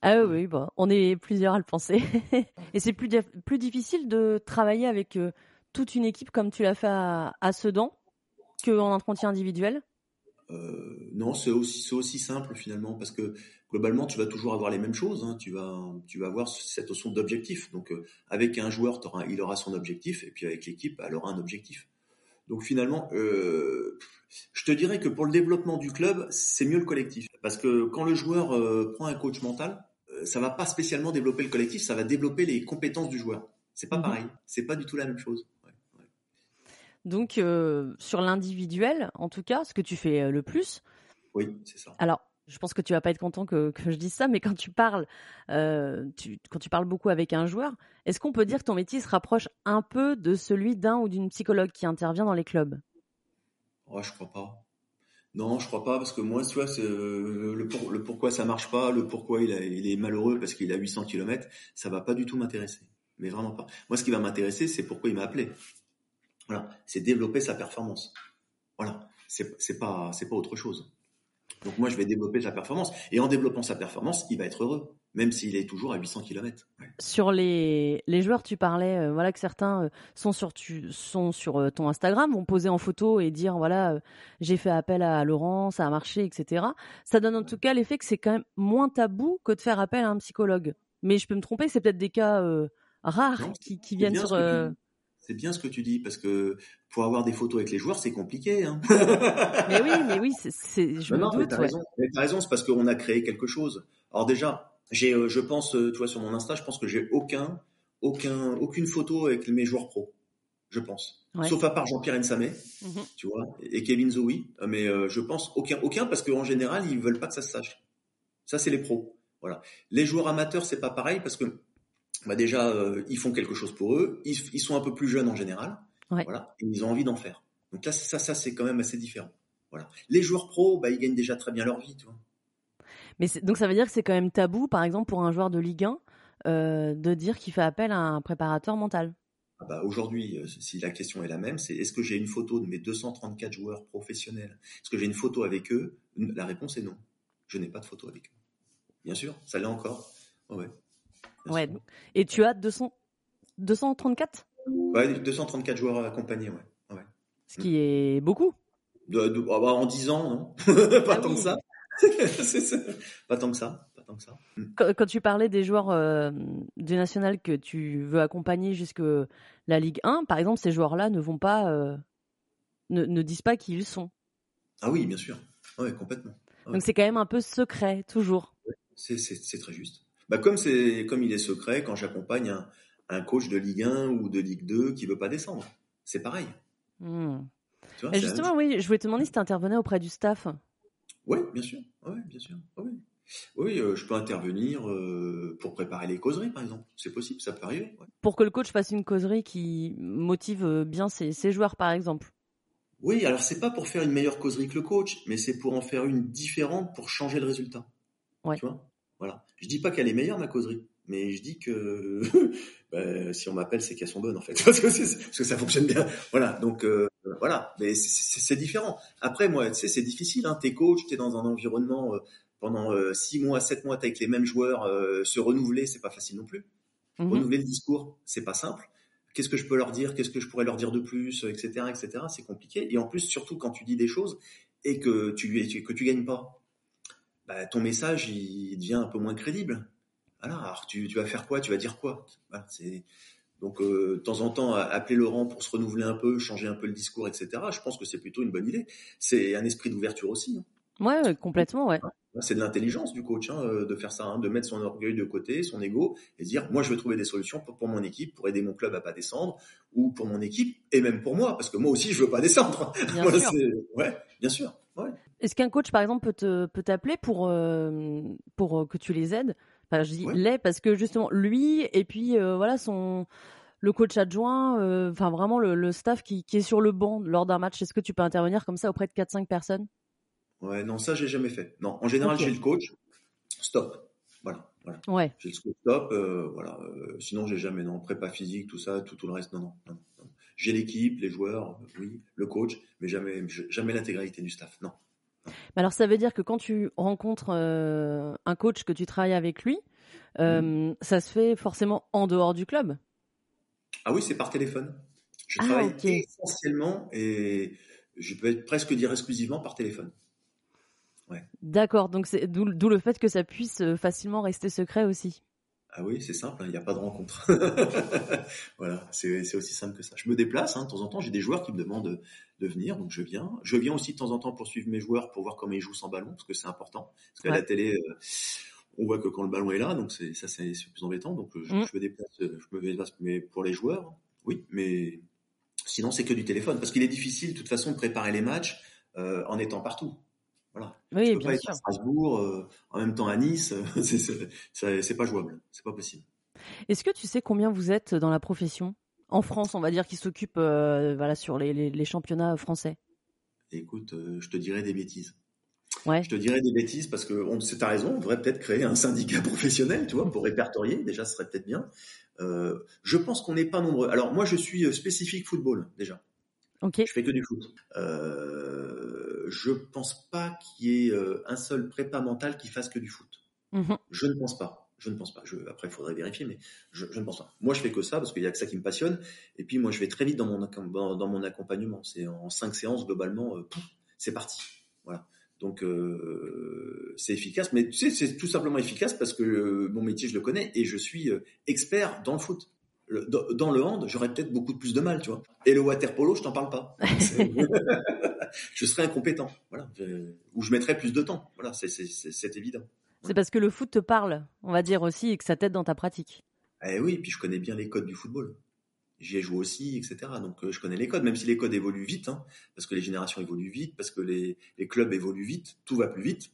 Ah oui, bon, on est plusieurs à le penser. (laughs) et c'est plus, plus difficile de travailler avec euh, toute une équipe comme tu l'as fait à, à Sedan qu'en entretien individuel? Euh, Non, c'est aussi, aussi simple finalement parce que globalement, tu vas toujours avoir les mêmes choses. Hein. Tu, vas, tu vas avoir cette notion d'objectif. Donc, euh, avec un joueur, il aura son objectif et puis avec l'équipe, elle aura un objectif. Donc finalement, euh, je te dirais que pour le développement du club, c'est mieux le collectif. Parce que quand le joueur prend un coach mental, ça va pas spécialement développer le collectif, ça va développer les compétences du joueur. C'est pas mhm. pareil, c'est pas du tout la même chose. Donc euh, sur l'individuel, en tout cas, ce que tu fais euh, le plus. Oui, c'est ça. Alors, je pense que tu vas pas être content que, je dise ça, mais quand tu parles, quand tu parles beaucoup avec un joueur, est-ce qu'on peut dire que ton métier se rapproche un peu de celui d'un ou d'une psychologue qui intervient dans les clubs? Oh, je crois pas. Non, je crois pas, parce que moi, tu vois, le, le, pourquoi ça marche pas, le pourquoi il, il est malheureux parce qu'il a 800 km, ça va pas du tout m'intéresser. Mais vraiment pas. Moi, ce qui va m'intéresser, c'est pourquoi il m'a appelé. Voilà, c'est développer sa performance. Voilà, c'est pas, c'est pas autre chose. Donc moi, je vais développer sa performance. Et en développant sa performance, il va être heureux, même s'il est toujours à 800 km. Sur les, les joueurs, tu parlais, euh, voilà que certains euh, sont sur, tu, sont sur euh, ton Instagram, vont poser en photo et dire, voilà, j'ai fait appel à Laurent, ça a marché, etc. Ça donne en tout cas l'effet que c'est quand même moins tabou que de faire appel à un psychologue. Mais je peux me tromper, c'est peut-être des cas rares qui, qui viennent sur c'est bien ce que tu dis parce que pour avoir des photos avec les joueurs, c'est compliqué. Hein. (laughs) mais oui, mais oui, c'est, je me non, doute. T'as raison, raison c'est parce qu'on a créé quelque chose. Alors déjà, j'ai, euh, je pense, euh, tu vois, sur mon Insta, je pense que j'ai aucun, aucun, aucune photo avec mes joueurs pro. Je pense. Sauf à part Jean-Pierre Nsamé, mmh tu vois, et Kevin Zoui. Euh, mais je pense aucun, aucun parce qu'en général, ils veulent pas que ça se sache. Ça, c'est les pros. Voilà. Les joueurs amateurs, c'est pas pareil parce que bah déjà, euh, ils font quelque chose pour eux. Ils, ils, sont un peu plus jeunes en général. Voilà. Et ils ont envie d'en faire. Donc là, ça, ça, c'est quand même assez différent. Voilà. Les joueurs pros, bah, ils gagnent déjà très bien leur vie, tu vois. Mais donc ça veut dire que c'est quand même tabou, par exemple, pour un joueur de Ligue 1, euh, de dire qu'il fait appel à un préparateur mental. Ah bah aujourd'hui, euh, si la question est la même, c'est est-ce que j'ai une photo de mes 234 joueurs professionnels? Est-ce que j'ai une photo avec eux? La réponse est non. Je n'ai pas de photo avec eux. Bien sûr, ça l'est encore. ouais. Ouais. Et tu as 200, 234 Ouais, 234 joueurs accompagnés, ouais. ouais. Ce qui est beaucoup. De, de, ah bah, en 10 ans, non (laughs) Pas ah tant que (laughs) ça. pas tant que ça. Pas tant que ça. Hmm. Quand, tu parlais des joueurs euh, du national que tu veux accompagner jusque la Ligue 1, par exemple, ces joueurs-là ne vont pas, euh, ne, ne, disent pas qui ils sont. Ah oui, bien sûr. Ouais, complètement. Donc c'est quand même un peu secret, toujours. C'est très juste. Bah comme c'est comme il est secret quand j'accompagne un, un, coach de Ligue 1 ou de Ligue 2 qui veut pas descendre. C'est pareil. Hmm. justement, oui, je voulais te demander si tu intervenais auprès du staff. Oui, bien sûr. Oui, bien sûr. Oui, oui euh, je peux intervenir euh, pour préparer les causeries, par exemple. C'est possible, ça peut arriver. Pour que le coach fasse une causerie qui motive euh, bien ses, ses joueurs, par exemple. Oui, alors c'est pas pour faire une meilleure causerie que le coach, mais c'est pour en faire une différente pour changer le résultat. Ouais. Tu vois? Voilà. Je dis pas qu'elle est meilleure ma causerie, mais je dis que (laughs) bah, si on m'appelle, c'est qu'elles sont bonnes en fait, (laughs) parce que, ça fonctionne bien. Voilà. Donc euh, voilà. Mais c'est différent. Après, moi, tu sais, c'est difficile. Hein. T'es coach, t'es dans un environnement euh, pendant euh, six mois, sept mois, avec les mêmes joueurs. se renouveler, c'est pas facile non plus. Mmh renouveler le discours, c'est pas simple. Qu'est-ce que je peux leur dire? Qu'est-ce que je pourrais leur dire de plus, etc., etc. C'est compliqué. Et en plus, surtout quand tu dis des choses et que tu que tu gagnes pas bah, ton message il devient un peu moins crédible. Voilà, alors tu, tu vas faire quoi? Tu vas dire quoi? C'est donc euh, de temps en temps appeler Laurent pour se renouveler un peu, changer un peu le discours, etc. Je pense que c'est plutôt une bonne idée. C'est un esprit d'ouverture aussi. Hein. Ouais, complètement, ouais. C'est de l'intelligence du coach hein, euh, de faire ça, hein, de mettre son orgueil de côté, son ego, et dire moi je veux trouver des solutions pour, pour, mon équipe, pour aider mon club à pas descendre, ou pour mon équipe et même pour moi, parce que moi aussi je veux pas descendre. Bien (laughs) sûr. Ouais, bien sûr. Ouais. Est-ce qu'un coach, par exemple, peut t'appeler pour euh, pour euh, que tu les aides? Enfin, je dis les parce que justement lui et puis euh, voilà son le coach adjoint, enfin vraiment le, staff qui, qui, est sur le banc lors d'un match. Est-ce que tu peux intervenir comme ça auprès de 4-5 personnes? Ouais, non, ça j'ai jamais fait. Non, en général j'ai le coach. Stop. Voilà. voilà. Ouais. J'ai le coach stop. voilà. sinon j'ai jamais non prépa physique, tout ça, tout, tout le reste. Non, non. non, J'ai l'équipe, les joueurs, oui, le coach, mais jamais jamais l'intégralité du staff. Non alors ça veut dire que quand tu rencontres euh, un coach, que tu travailles avec lui, euh, mm. ça se fait forcément en dehors du club Ah oui, c'est par téléphone. Je ah, travaille essentiellement et je peux presque dire exclusivement par téléphone. Ouais. D'accord, donc c'est d'où le fait que ça puisse euh, facilement rester secret aussi. Ah oui, c'est simple, hein, il n'y a pas de rencontre. (laughs) voilà, c'est aussi simple que ça. Je me déplace, hein, de temps en temps, j'ai des joueurs qui me demandent de, venir, donc je viens. Je viens aussi de temps en temps pour suivre mes joueurs, pour voir comment ils jouent sans ballon, parce que c'est important. Parce qu'à la télé, euh, on voit que quand le ballon est là, donc ça c'est plus embêtant. Donc je, mm. je, me déplace, je me déplace, mais pour les joueurs, oui, mais sinon c'est que du téléphone, parce qu'il est difficile de toute façon de préparer les matchs euh, en étant partout. Voilà. Oui, peux pas être à Strasbourg euh, en même temps à Nice, (laughs) c'est pas jouable, c'est pas possible. Est-ce que tu sais combien vous êtes dans la profession? En France, on va dire, qui s'occupe euh, voilà sur les, les, championnats français écoute, je te dirais des bêtises. Ouais. Je te dirais des bêtises parce que c'est ta raison, on devrait peut-être créer un (laughs) syndicat professionnel, tu vois, pour répertorier. Déjà, ce serait peut-être bien. Euh, je pense qu'on n'est pas nombreux. Alors moi, je suis spécifique football déjà. Ok. Je fais que du foot. Euh, je pense pas qu'il y ait un seul prépa mental qui fasse que du foot. Mmh je ne pense pas. Je ne pense pas. Je, après, il faudrait vérifier, mais je, je, ne pense pas. Moi, je fais que ça parce qu'il y a que ça qui me passionne. Et puis, moi, je vais très vite dans mon, dans, mon accompagnement. C'est en cinq séances globalement. Euh, c'est parti. Voilà. Donc euh, c'est efficace, mais tu sais, c'est tout simplement efficace parce que euh, mon métier je le connais et je suis euh, expert dans le foot. Le, dans, le hand, j'aurais peut-être beaucoup plus de mal, tu vois. Et le water polo, je t'en parle pas. (laughs) je serais incompétent, voilà. ou je mettrais plus de temps, voilà. C'est évident. C'est parce que le foot te parle, on va dire aussi, et que ça t'aide dans ta pratique. Eh oui, puis je connais bien les codes du football j'y ai joué aussi, etc. Donc euh, je connais les codes, même si les codes évoluent vite, hein, parce que les générations évoluent vite, parce que les, les, clubs évoluent vite, tout va plus vite.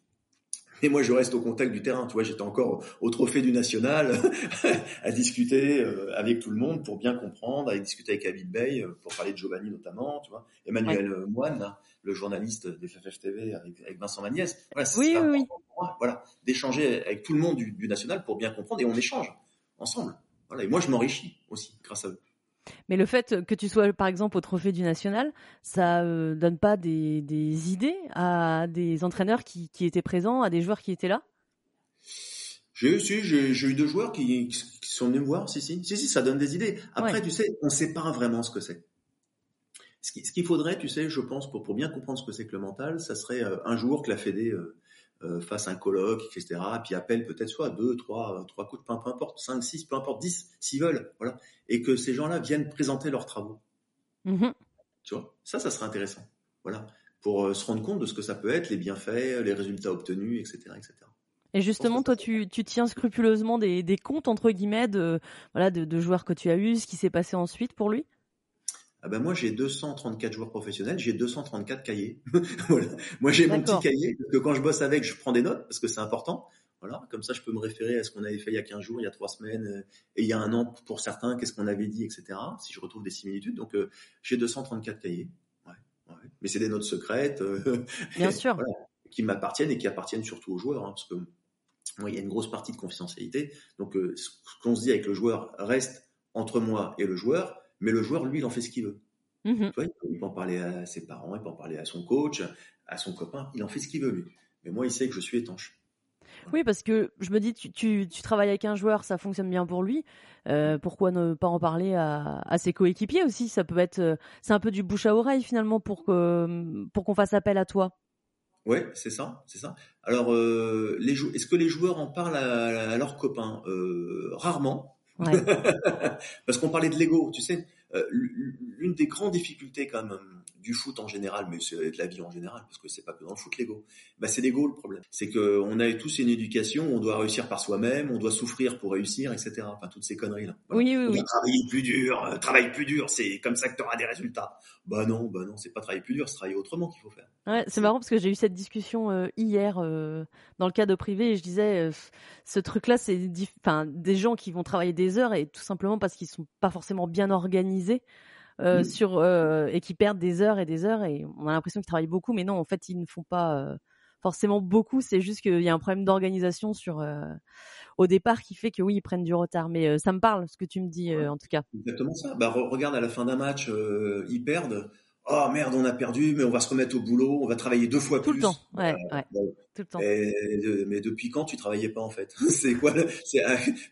Et moi, je reste au contact du terrain. Tu vois, j'étais encore au trophée du national (laughs) à discuter euh, avec tout le monde pour bien comprendre, à discuter avec David Bay euh, pour parler de Giovanni notamment, tu vois, Emmanuel Moine, le journaliste des FFTV avec, avec Vincent Magnès. Voilà, oui, oui, oui. voilà, d'échanger avec tout le monde du, du, national pour bien comprendre et on échange ensemble. Voilà, et moi, je m'enrichis aussi grâce à eux. Mais le fait que tu sois, par exemple, au trophée du national, ça euh, donne pas des, des, idées à des entraîneurs qui, qui, étaient présents, à des joueurs qui étaient là? J'ai j'ai eu deux joueurs qui, qui, sont venus me voir. Si, si, si, si, ça donne des idées. Après, tu sais, on ne sait pas vraiment ce que c'est. Ce qu'il faudrait, tu sais, je pense, pour, pour bien comprendre ce que c'est que le mental, ça serait euh, un jour que la Fédé euh, euh, fasse un colloque, etc. Puis appelle peut-être soit deux, trois, trois coups de pain, peu importe, cinq, six, peu importe, dix, s'ils veulent, voilà. Et que ces gens-là viennent présenter leurs travaux. Mmh tu vois, ça, ça serait intéressant. Voilà. Pour euh, se rendre compte de ce que ça peut être, les bienfaits, les résultats obtenus, etc., etc. Et justement, toi, tu, tu, tiens scrupuleusement des, des comptes entre guillemets de voilà de, de joueurs que tu as eu, ce qui s'est passé ensuite pour lui? Ah ben moi j'ai 234 joueurs professionnels, j'ai 234 cahiers. (laughs) voilà. Moi j'ai mon petit cahier que quand je bosse avec, je prends des notes parce que c'est important. Voilà, comme ça je peux me référer à ce qu'on avait fait il y a 15 jours, il y a 3 semaines euh, et il y a un an pour certains, qu'est-ce qu'on avait dit, etc. Si je retrouve des similitudes, donc euh, j'ai 234 cahiers. Ouais, ouais. Mais c'est des notes secrètes, euh, bien (laughs) sûr, voilà, qui m'appartiennent et qui appartiennent surtout aux joueurs, hein, parce que moi il y a une grosse partie de confidentialité. Donc ce qu'on se dit avec le joueur reste entre moi et le joueur mais le joueur, lui, il en fait ce qu'il veut. Mmh il peut en parler à ses parents, il peut en parler à son coach, à son copain, il en fait ce qu'il veut, lui. Mais moi, il sait que je suis étanche. Oui, parce que je me dis, tu, tu, travailles avec un joueur, ça fonctionne bien pour lui. Euh, pourquoi ne pas en parler à, à ses coéquipiers aussi? Ça peut être, euh, c'est un peu du bouche à oreille finalement pour que pour qu'on fasse appel à toi. Ouais, c'est ça, c'est ça. Alors, euh, les est-ce que les joueurs en parlent à, à leurs copains? Rarement. (laughs) Parce qu'on parlait de l'ego, tu sais. Euh, l'une des grandes difficultés quand même du foot en général, mais c'est de la vie en général, parce que c'est pas que dans le foot l'ego. Bah c'est l'ego le problème. C'est que on a tous une éducation, on doit réussir par soi-même, on doit souffrir pour réussir, etc. Enfin toutes ces conneries là. Oui oui oui. Travailler plus dur, euh, travailler plus dur, c'est comme ça que tu auras des résultats. Bah non, bah non, c'est pas travailler plus dur, c'est travailler autrement qu'il faut faire. Ouais, c'est marrant parce que j'ai eu cette discussion euh, hier dans le cadre privé et je disais ce truc là c'est enfin des gens qui vont travailler des heures et tout simplement parce qu'ils sont pas forcément bien organisés euh, mmh. sur euh, et qui perdent des heures et des heures et on a l'impression qu'ils travaillent beaucoup, mais non, en fait, ils ne font pas euh, forcément beaucoup. C'est juste qu'il y a un problème d'organisation sur au départ qui fait que oui, ils prennent du retard. Mais ça me parle ce que tu me dis en tout cas. Exactement ça. Bah, regarde à la fin d'un match, ils perdent oh merde, on a perdu, mais on va se remettre au boulot, on va travailler deux fois Tout plus. Le temps, ouais, ouais. Tout le temps. mais depuis quand tu travaillais pas en fait? (laughs) C'est quoi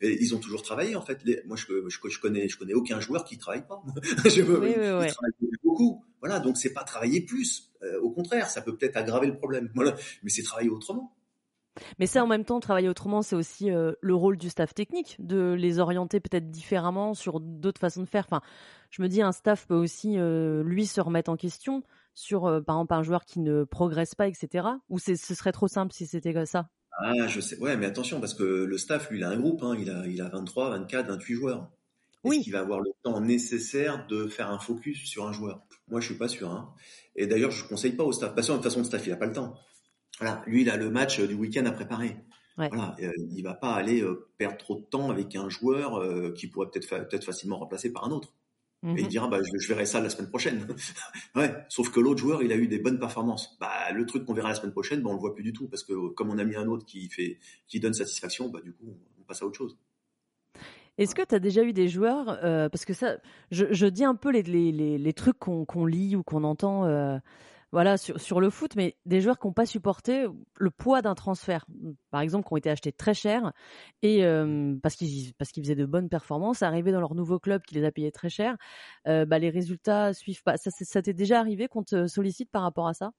Ils ont toujours travaillé en fait. moi, je, je, connais, je connais aucun joueur qui travaille pas. (laughs) je, oui, oui, oui. beaucoup. Voilà, donc c'est pas travailler plus. Euh, au contraire, ça peut peut-être aggraver le problème. (laughs) Voilà, mais c'est travailler autrement. Mais ça, en même temps, travailler autrement, c'est aussi euh, le rôle du staff technique, de les orienter peut-être différemment sur d'autres façons de faire. Enfin, je me dis, un staff peut aussi, euh, lui, se remettre en question sur, euh, par exemple, un joueur qui ne progresse pas, etc. Ou ce serait trop simple si c'était comme ça? Ah, je sais. Ouais, mais attention, parce que le staff, lui, il a un groupe. Hein. Il, a, il a 23, 24, 28 joueurs. Oui. Il va avoir le temps nécessaire de faire un focus sur un joueur? Moi, je suis pas sûr. Hein. Et d'ailleurs, je conseille pas au staff. Parce que de toute façon, le staff, il a pas le temps. Voilà, lui, il a le match euh, du week-end à préparer. Ouais. Voilà, euh, il va pas aller perdre trop de temps avec un joueur qui pourrait peut-être peut-être facilement remplacer par un autre. Et il mhm. dira, bah, je, verrai ça la semaine prochaine. (laughs) ouais. Sauf que l'autre joueur, il a eu des bonnes performances. Bah, le truc qu'on verra la semaine prochaine, bah, on le voit plus du tout parce que comme on a mis un autre qui fait, qui donne satisfaction, bah, du coup, on passe à autre chose. Est-ce que tu as déjà eu des joueurs, euh, parce que ça, je, dis un peu les, les, les, trucs qu'on lit ou qu'on entend euh, voilà, sur, sur, le foot, mais des joueurs qui n'ont pas supporté le poids d'un transfert, par exemple, qui ont été achetés très cher et euh, parce qu'ils parce qu'ils faisaient de bonnes performances, arrivés dans leur nouveau club qui les a payés très cher, bah, les résultats suivent pas. Ça, ça t'est déjà arrivé qu'on te sollicite par rapport à ça?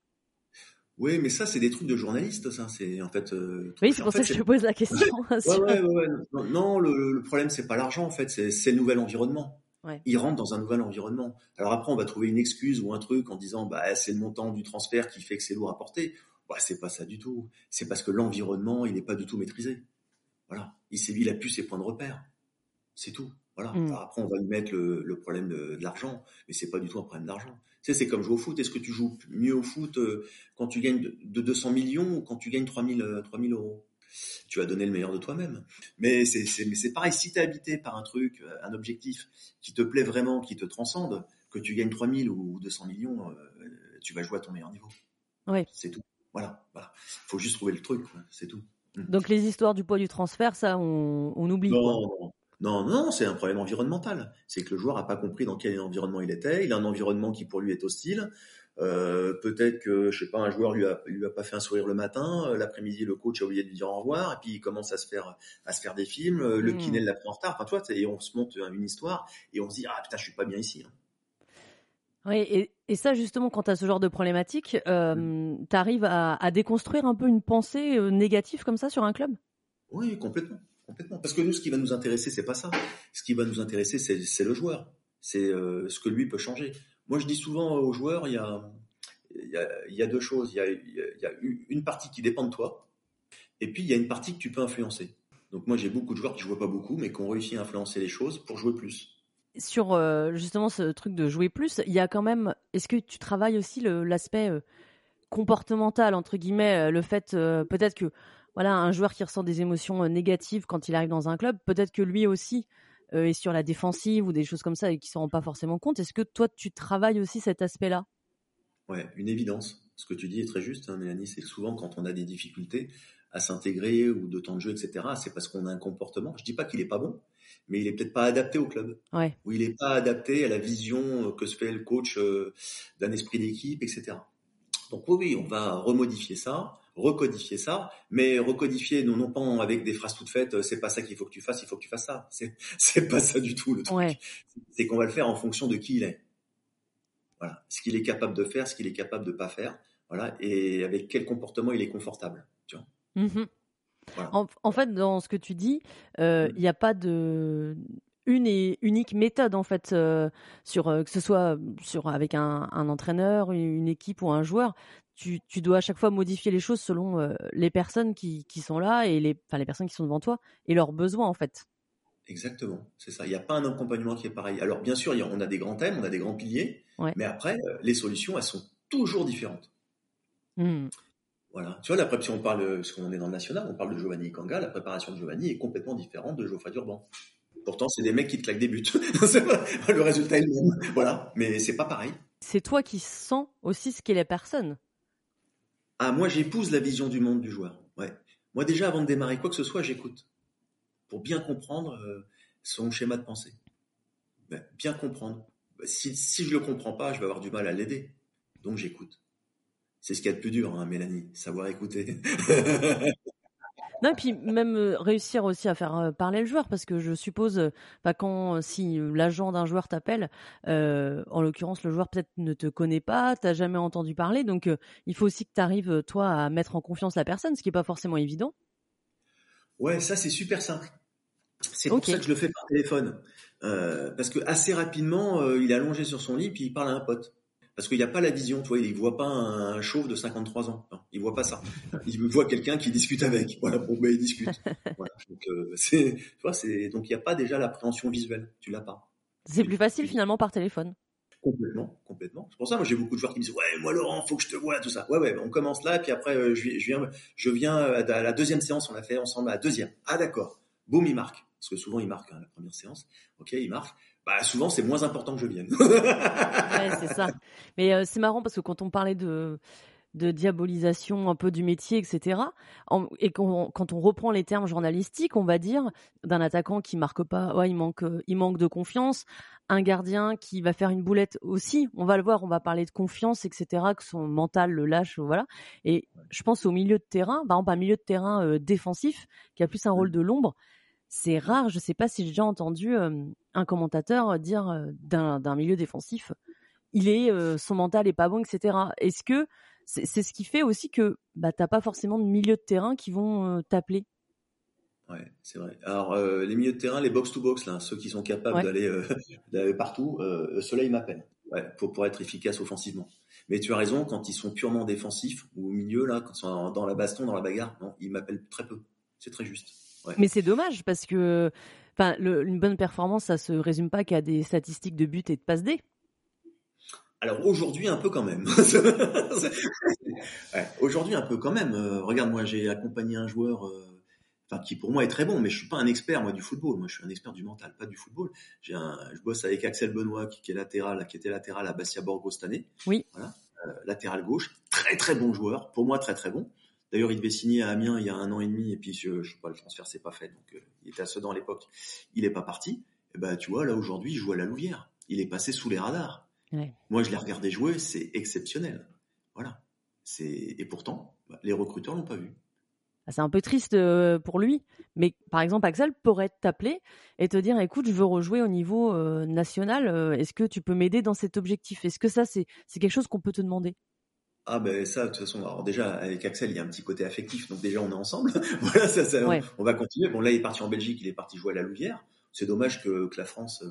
Oui, mais ça, c'est des trucs de journalistes, ça. C'est en fait. Euh, oui, c'est pour ça que je te pose la question. ouais, (laughs) ouais, ouais, Non, le, le problème, c'est pas l'argent, en fait, c'est le nouvel environnement. Ouais. Ils rentrent dans un nouvel environnement. Alors après, on va trouver une excuse ou un truc en disant, bah, c'est le montant du transfert qui fait que c'est lourd à porter. Bah, c'est pas ça du tout. C'est parce que l'environnement, il n'est pas du tout maîtrisé. Voilà. Il, il a plus ses points de repère. C'est tout. Voilà. Mm. après, on va lui mettre le, le problème de, de l'argent, mais c'est pas du tout un problème d'argent. Tu sais, c'est comme jouer au foot. Est-ce que tu joues mieux au foot euh, quand tu gagnes de, 200 millions ou quand tu gagnes 3000, 3000 euh, euros? Tu vas donner le meilleur de toi-même. Mais c'est, c'est, c'est pareil, si tu es habité par un truc, euh, un objectif qui te plaît vraiment, qui te transcende, que tu gagnes 3000 ou 200 millions, tu vas jouer à ton meilleur niveau. Oui. C'est tout. Voilà, voilà. Faut juste trouver le truc, c'est tout. Mm. Donc les histoires du poids du transfert, ça, on, on oublie. Non, non, non, c'est un problème environnemental. C'est que le joueur n'a pas compris dans quel environnement il était. Il a un environnement qui pour lui est hostile. Euh, peut-être que je sais pas un joueur lui a lui a pas fait un sourire le matin, euh, l'après-midi le coach a oublié de lui dire au revoir et puis il commence à se faire à se faire des films, euh, le mmh. kiné l'a pris en retard, enfin toi et on se monte une histoire et on se dit ah putain je suis pas bien ici. Hein. Oui et, ça justement quand tu as ce genre de problématique, euh, tu arrives à, à, déconstruire un peu une pensée négative comme ça sur un club? Oui complètement. Complètement. Parce que nous, ce qui va nous intéresser, c'est pas ça. Ce qui va nous intéresser, c'est le joueur. C'est euh, ce que lui peut changer. Moi, je dis souvent aux joueurs, il y a, deux choses. Il y a, une partie qui dépend de toi, et puis il y a une partie que tu peux influencer. Donc moi, j'ai beaucoup de joueurs qui jouent pas beaucoup, mais qui ont réussi à influencer les choses pour jouer plus. Sur euh, justement ce truc de jouer plus, il y a quand même. Est-ce que tu travailles aussi l'aspect euh, comportemental entre guillemets, le fait peut-être que voilà, un joueur qui ressent des émotions euh, négatives quand il arrive dans un club, peut-être que lui aussi euh, est sur la défensive ou des choses comme ça et qui s'en rend pas forcément compte. Est-ce que toi, tu travailles aussi cet aspect-là? Ouais, une évidence. Ce que tu dis est très juste, hein, Mélanie. C'est souvent quand on a des difficultés à s'intégrer ou de temps de jeu, etc., c'est parce qu'on a un comportement. Je dis pas qu'il est pas bon, mais il est peut-être pas adapté au club. Ouais. Ou il est pas adapté à la vision que se fait le coach euh, d'un esprit d'équipe, etc. Donc oui, on va remodifier ça recodifier ça, mais recodifier non, non pas avec des phrases toutes faites, c'est pas ça qu'il faut que tu fasses, il faut que tu fasses ça. (laughs) C'est, c'est pas ça du tout le truc. C'est qu'on va le faire en fonction de qui il est. Voilà, ce qu'il est capable de faire, ce qu'il est capable de pas faire, voilà, et avec quel comportement il est confortable. Tu vois. Mm-hmm. En, fait, dans ce que tu dis, euh, mm. il n'y a pas de une et unique méthode en fait euh, sur euh, que ce soit sur avec un, un, entraîneur, une équipe ou un joueur tu, tu, dois à chaque fois modifier les choses selon euh, les personnes qui, qui, sont là et les, enfin, les personnes qui sont devant toi et leurs besoins en fait. Exactement, c'est ça. Il n'y a pas un accompagnement qui est pareil. Alors bien sûr, on a des grands thèmes, on a des grands piliers, mais après, euh, les solutions, elles sont toujours différentes. Mmh. Voilà. Tu vois, la préparation, on parle, parce qu'on est dans le national, on parle de Giovanni Kanga, la préparation de Giovanni est complètement différente de Geoffrey Durban. Pourtant, c'est des mecs qui te claquent des buts. (laughs) le résultat est le même. Voilà. Mais c'est pas pareil. C'est toi qui sens aussi ce qu'est la personne. Ah, moi, j'épouse la vision du monde du joueur. Ouais. Moi, déjà, avant de démarrer quoi que ce soit, j'écoute. Pour bien comprendre euh, son schéma de pensée. Ben, bien comprendre. Ben, si, si je le comprends pas, je vais avoir du mal à l'aider. Donc, j'écoute. C'est ce qu'il y a de plus dur, hein, Mélanie, savoir écouter. (laughs) Non, et puis même euh, réussir aussi à faire euh, parler le joueur, parce que je suppose, euh, bah, quand si l'agent d'un joueur t'appelle, en l'occurrence le joueur peut-être ne te connaît pas, t'as jamais entendu parler, donc il faut aussi que tu arrives toi à mettre en confiance la personne, ce qui est pas forcément évident. Ouais, ça c'est super simple. C'est pour ça que je le fais par téléphone, parce que assez rapidement, il est allongé sur son lit puis il parle à un pote parce qu'il n'y a pas la vision, tu vois, il voit pas un chauve de 53 ans, non, il voit pas ça. Il voit quelqu'un qui discute avec, (laughs) voilà, bon ben il discute. Voilà, donc euh, c'est, tu vois, c'est donc il n'y a pas déjà l'appréhension visuelle, tu l'as pas. C'est plus facile finalement par téléphone? Complètement, complètement. C'est pour ça, moi j'ai beaucoup de joueurs qui me disent ouais, moi Laurent, faut que je te vois tout ça. Ouais, ouais, on commence là, puis après euh, je, viens, je viens à la deuxième séance, on a fait ensemble à la deuxième. Ah d'accord, boum, il marque, parce que souvent il marque hein, la première séance. Ok, il marque. Bah souvent c'est moins important que je vienne. ouais, c'est ça. Mais euh, c'est marrant parce que quand on parlait de de diabolisation un peu du métier, etc. et quand on reprend les termes journalistiques, on va dire d'un attaquant qui marque pas, ouais, il manque, euh, il manque de confiance, un gardien qui va faire une boulette aussi, on va le voir, on va parler de confiance, etc. Que son mental le lâche, voilà. Et je pense au milieu de terrain, par exemple un milieu de terrain euh, défensif qui a plus un rôle de l'ombre. C'est rare, je sais pas si j'ai déjà entendu euh, un commentateur dire d'un milieu défensif, il est, son mental est pas bon, etc. Est-ce que c'est ce qui fait aussi que bah, t'as pas forcément de milieu de terrain qui vont euh, t'appeler? Ouais, c'est vrai. Alors euh, les milieux de terrain, les box to box là, ceux qui sont capables d'aller euh, (laughs) partout, ceux-là ils m'appellent. Ouais, pour, pour être efficace offensivement. Mais tu as raison, quand ils sont purement défensifs ou au milieu là, quand ils sont dans la baston, dans la bagarre, non, ils m'appellent très peu. C'est très juste. Mais c'est dommage parce que, enfin, une bonne performance, ça se résume pas qu'à des statistiques de but et de passe D. Alors aujourd'hui un peu quand même. (laughs) aujourd'hui un peu quand même. Euh, regarde, moi j'ai accompagné un joueur, euh, qui pour moi est très bon, mais je suis pas un expert moi du football. Moi je suis un expert du mental, pas du football. J'ai je bosse avec Axel Benoît qui, est latéral, qui était latéral à Bastia Borgo cette année. Oui. Voilà, euh, latéral gauche, très très bon joueur. Pour moi très très bon. D'ailleurs, il devait signer à Amiens il y a un an et demi, et puis je, je sais pas, le transfert c'est pas fait, donc il était à Sedan à l'époque. Il est pas parti. Et ben tu vois là aujourd'hui, il joue à la Louvière. Il est passé sous les radars. Moi, je l'ai regardé jouer, c'est exceptionnel. Voilà. C'est et pourtant, bah, les recruteurs l'ont pas vu. Ah, c'est un peu triste euh, pour lui, mais par exemple, Axel pourrait t'appeler et te dire, écoute, je veux rejouer au niveau euh, national. Euh, est-ce que tu peux m'aider dans cet objectif? Est-ce que ça, c'est quelque chose qu'on peut te demander? Ah ben ça de toute façon alors déjà avec Axel il y a un petit côté affectif donc déjà on est ensemble (laughs) voilà ça, on, va continuer bon là il est parti en Belgique il est parti jouer à la Louvière c'est dommage que, que la France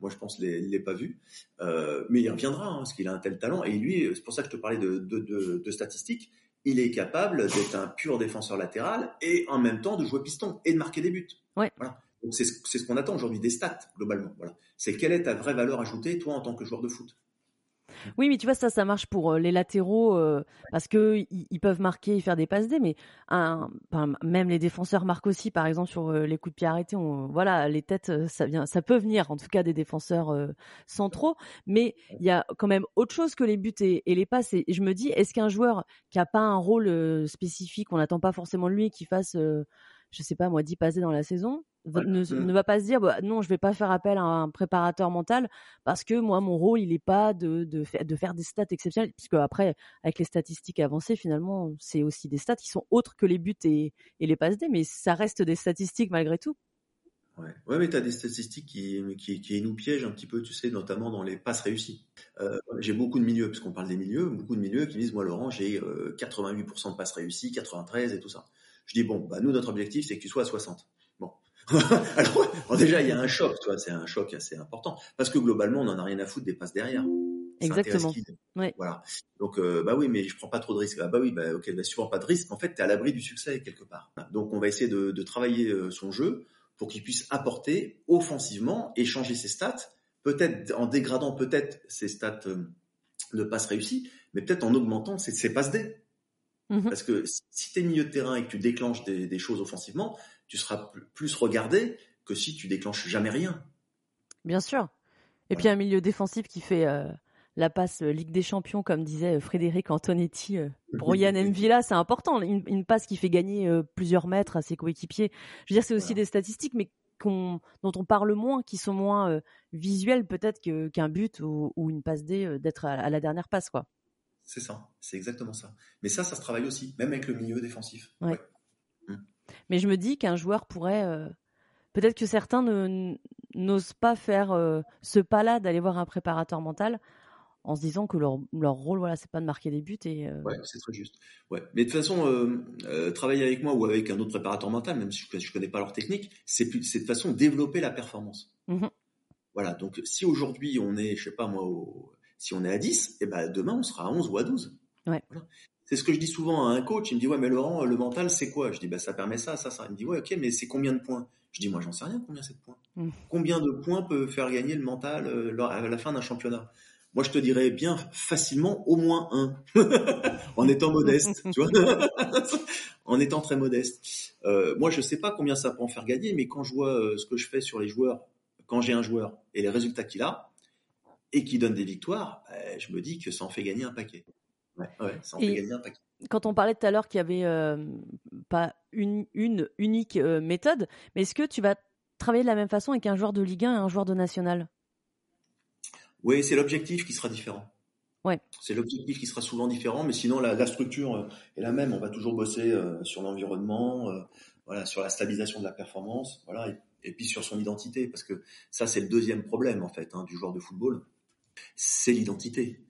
moi, je pense qu'il l'ait pas vu. Euh, mais il reviendra, hein, parce qu'il a un tel talent. Et lui, c'est pour ça que je te parlais de, de, de, de statistiques. Il est capable d'être un pur défenseur latéral et en même temps de jouer piston et de marquer des buts. Ouais. Voilà. Donc c'est ce qu'on attend aujourd'hui des stats globalement. Voilà. C'est quelle est ta vraie valeur ajoutée toi en tant que joueur de foot? Oui, mais tu vois, ça, ça marche pour euh, les latéraux euh, parce que ils, peuvent marquer et faire des passes D, mais même les défenseurs marquent aussi, par exemple sur euh, les coups de pied arrêtés. voilà, les têtes, ça vient, ça peut venir, en tout cas des défenseurs centraux, mais il y a quand même autre chose que les buts et, les passes. Et, je me dis, est-ce qu'un joueur qui a pas un rôle spécifique, on n'attend pas forcément lui qui fasse, je sais pas moi, 10 passes dans la saison, ne, ne, va pas se dire bah, non, je vais pas faire appel à un préparateur mental parce que moi mon rôle il est pas de, de, de faire des stats exceptionnelles puisque après avec les statistiques avancées finalement c'est aussi des stats qui sont autres que les buts et, et les passes D mais ça reste des statistiques malgré tout. Ouais, ouais mais tu as des statistiques qui, qui, qui, nous piègent un petit peu, tu sais, notamment dans les passes réussies. Euh, j'ai beaucoup de milieux, parce qu'on parle des milieux, beaucoup de milieux qui disent, moi Laurent, j'ai 88% euh, de passes réussies, 93 et tout ça. Je dis, bon, bah nous, notre objectif, c'est que tu sois à 60. (laughs) alors, déjà, il y a un choc, tu vois, c'est un choc assez important. Parce que globalement, on n'en a rien à foutre des passes derrière. Exactement. Voilà. Donc, euh, bah oui, mais je prends pas trop de risques. Ah bah oui, bah ok, bah, si tu prends pas de risques, en fait, tu es à l'abri du succès quelque part. Donc, on va essayer de, de travailler euh, son jeu pour qu'il puisse apporter offensivement et changer ses stats, peut-être en dégradant peut-être ses stats euh, de passes réussies, mais peut-être en augmentant ses, ses passes D. Mmh Parce que si tu es milieu de terrain et que tu déclenches des, des choses offensivement, tu seras plus regardé que si tu déclenches jamais rien. Bien sûr. Et puis un milieu défensif qui fait euh, la passe euh, Ligue des Champions, comme disait euh, Frédéric Antonetti pour Yann Villa, c'est important. Une, passe qui fait gagner plusieurs mètres à ses coéquipiers. Je veux dire, c'est aussi des statistiques, mais dont on parle moins, qui sont moins visuelles peut-être qu'un but ou, une passe D d'être à, la dernière passe, quoi. C'est ça, c'est exactement ça. Mais ça, ça se travaille aussi, même avec le milieu défensif. Ouais. Mais je me dis qu'un joueur pourrait. Euh, peut-être que certains n'osent pas faire euh, ce pas-là d'aller voir un préparateur mental en se disant que leur, leur rôle, voilà, c'est pas de marquer des buts. Et, euh, Ouais, c'est très juste. Ouais. Mais de toute façon, travailler avec moi ou avec un autre préparateur mental, même si je ne connais pas leur technique, c'est de toute façon développer la performance. Mmh voilà. Donc, si aujourd'hui on est, je sais pas moi, si on est à 10, et eh ben demain on sera à 11 ou à 12. Ouais. C'est ce que je dis souvent à un coach. Il me dit ouais mais Laurent, le mental c'est quoi? Je dis bah ça permet ça, ça, ça. Il me dit ouais ok mais c'est combien de points? Je dis moi j'en sais rien combien c'est de points. Mm. Combien de points peut faire gagner le mental euh, à la fin d'un championnat? Moi je te dirais bien facilement au moins un, (laughs) en étant modeste, (laughs) tu vois, (laughs) en étant très modeste. Euh, moi je sais pas combien ça peut en faire gagner, mais quand je vois euh, ce que je fais sur les joueurs quand j'ai un joueur et les résultats qu'il a et qui donne des victoires, bah, je me dis que ça en fait gagner un paquet. Ouais, ça en fait gagner un paquet. Quand on parlait tout à l'heure qu'il n'y avait euh, pas une, une unique euh, méthode, mais est-ce que tu vas travailler de la même façon avec un joueur de Ligue 1 et un joueur de National? Oui, c'est l'objectif qui sera différent. Ouais. C'est l'objectif qui sera souvent différent, mais sinon la, structure euh, est la même. On va toujours bosser sur l'environnement, voilà, sur la stabilisation de la performance, voilà, et, puis sur son identité, parce que ça c'est le deuxième problème en fait hein, du joueur de football, c'est l'identité.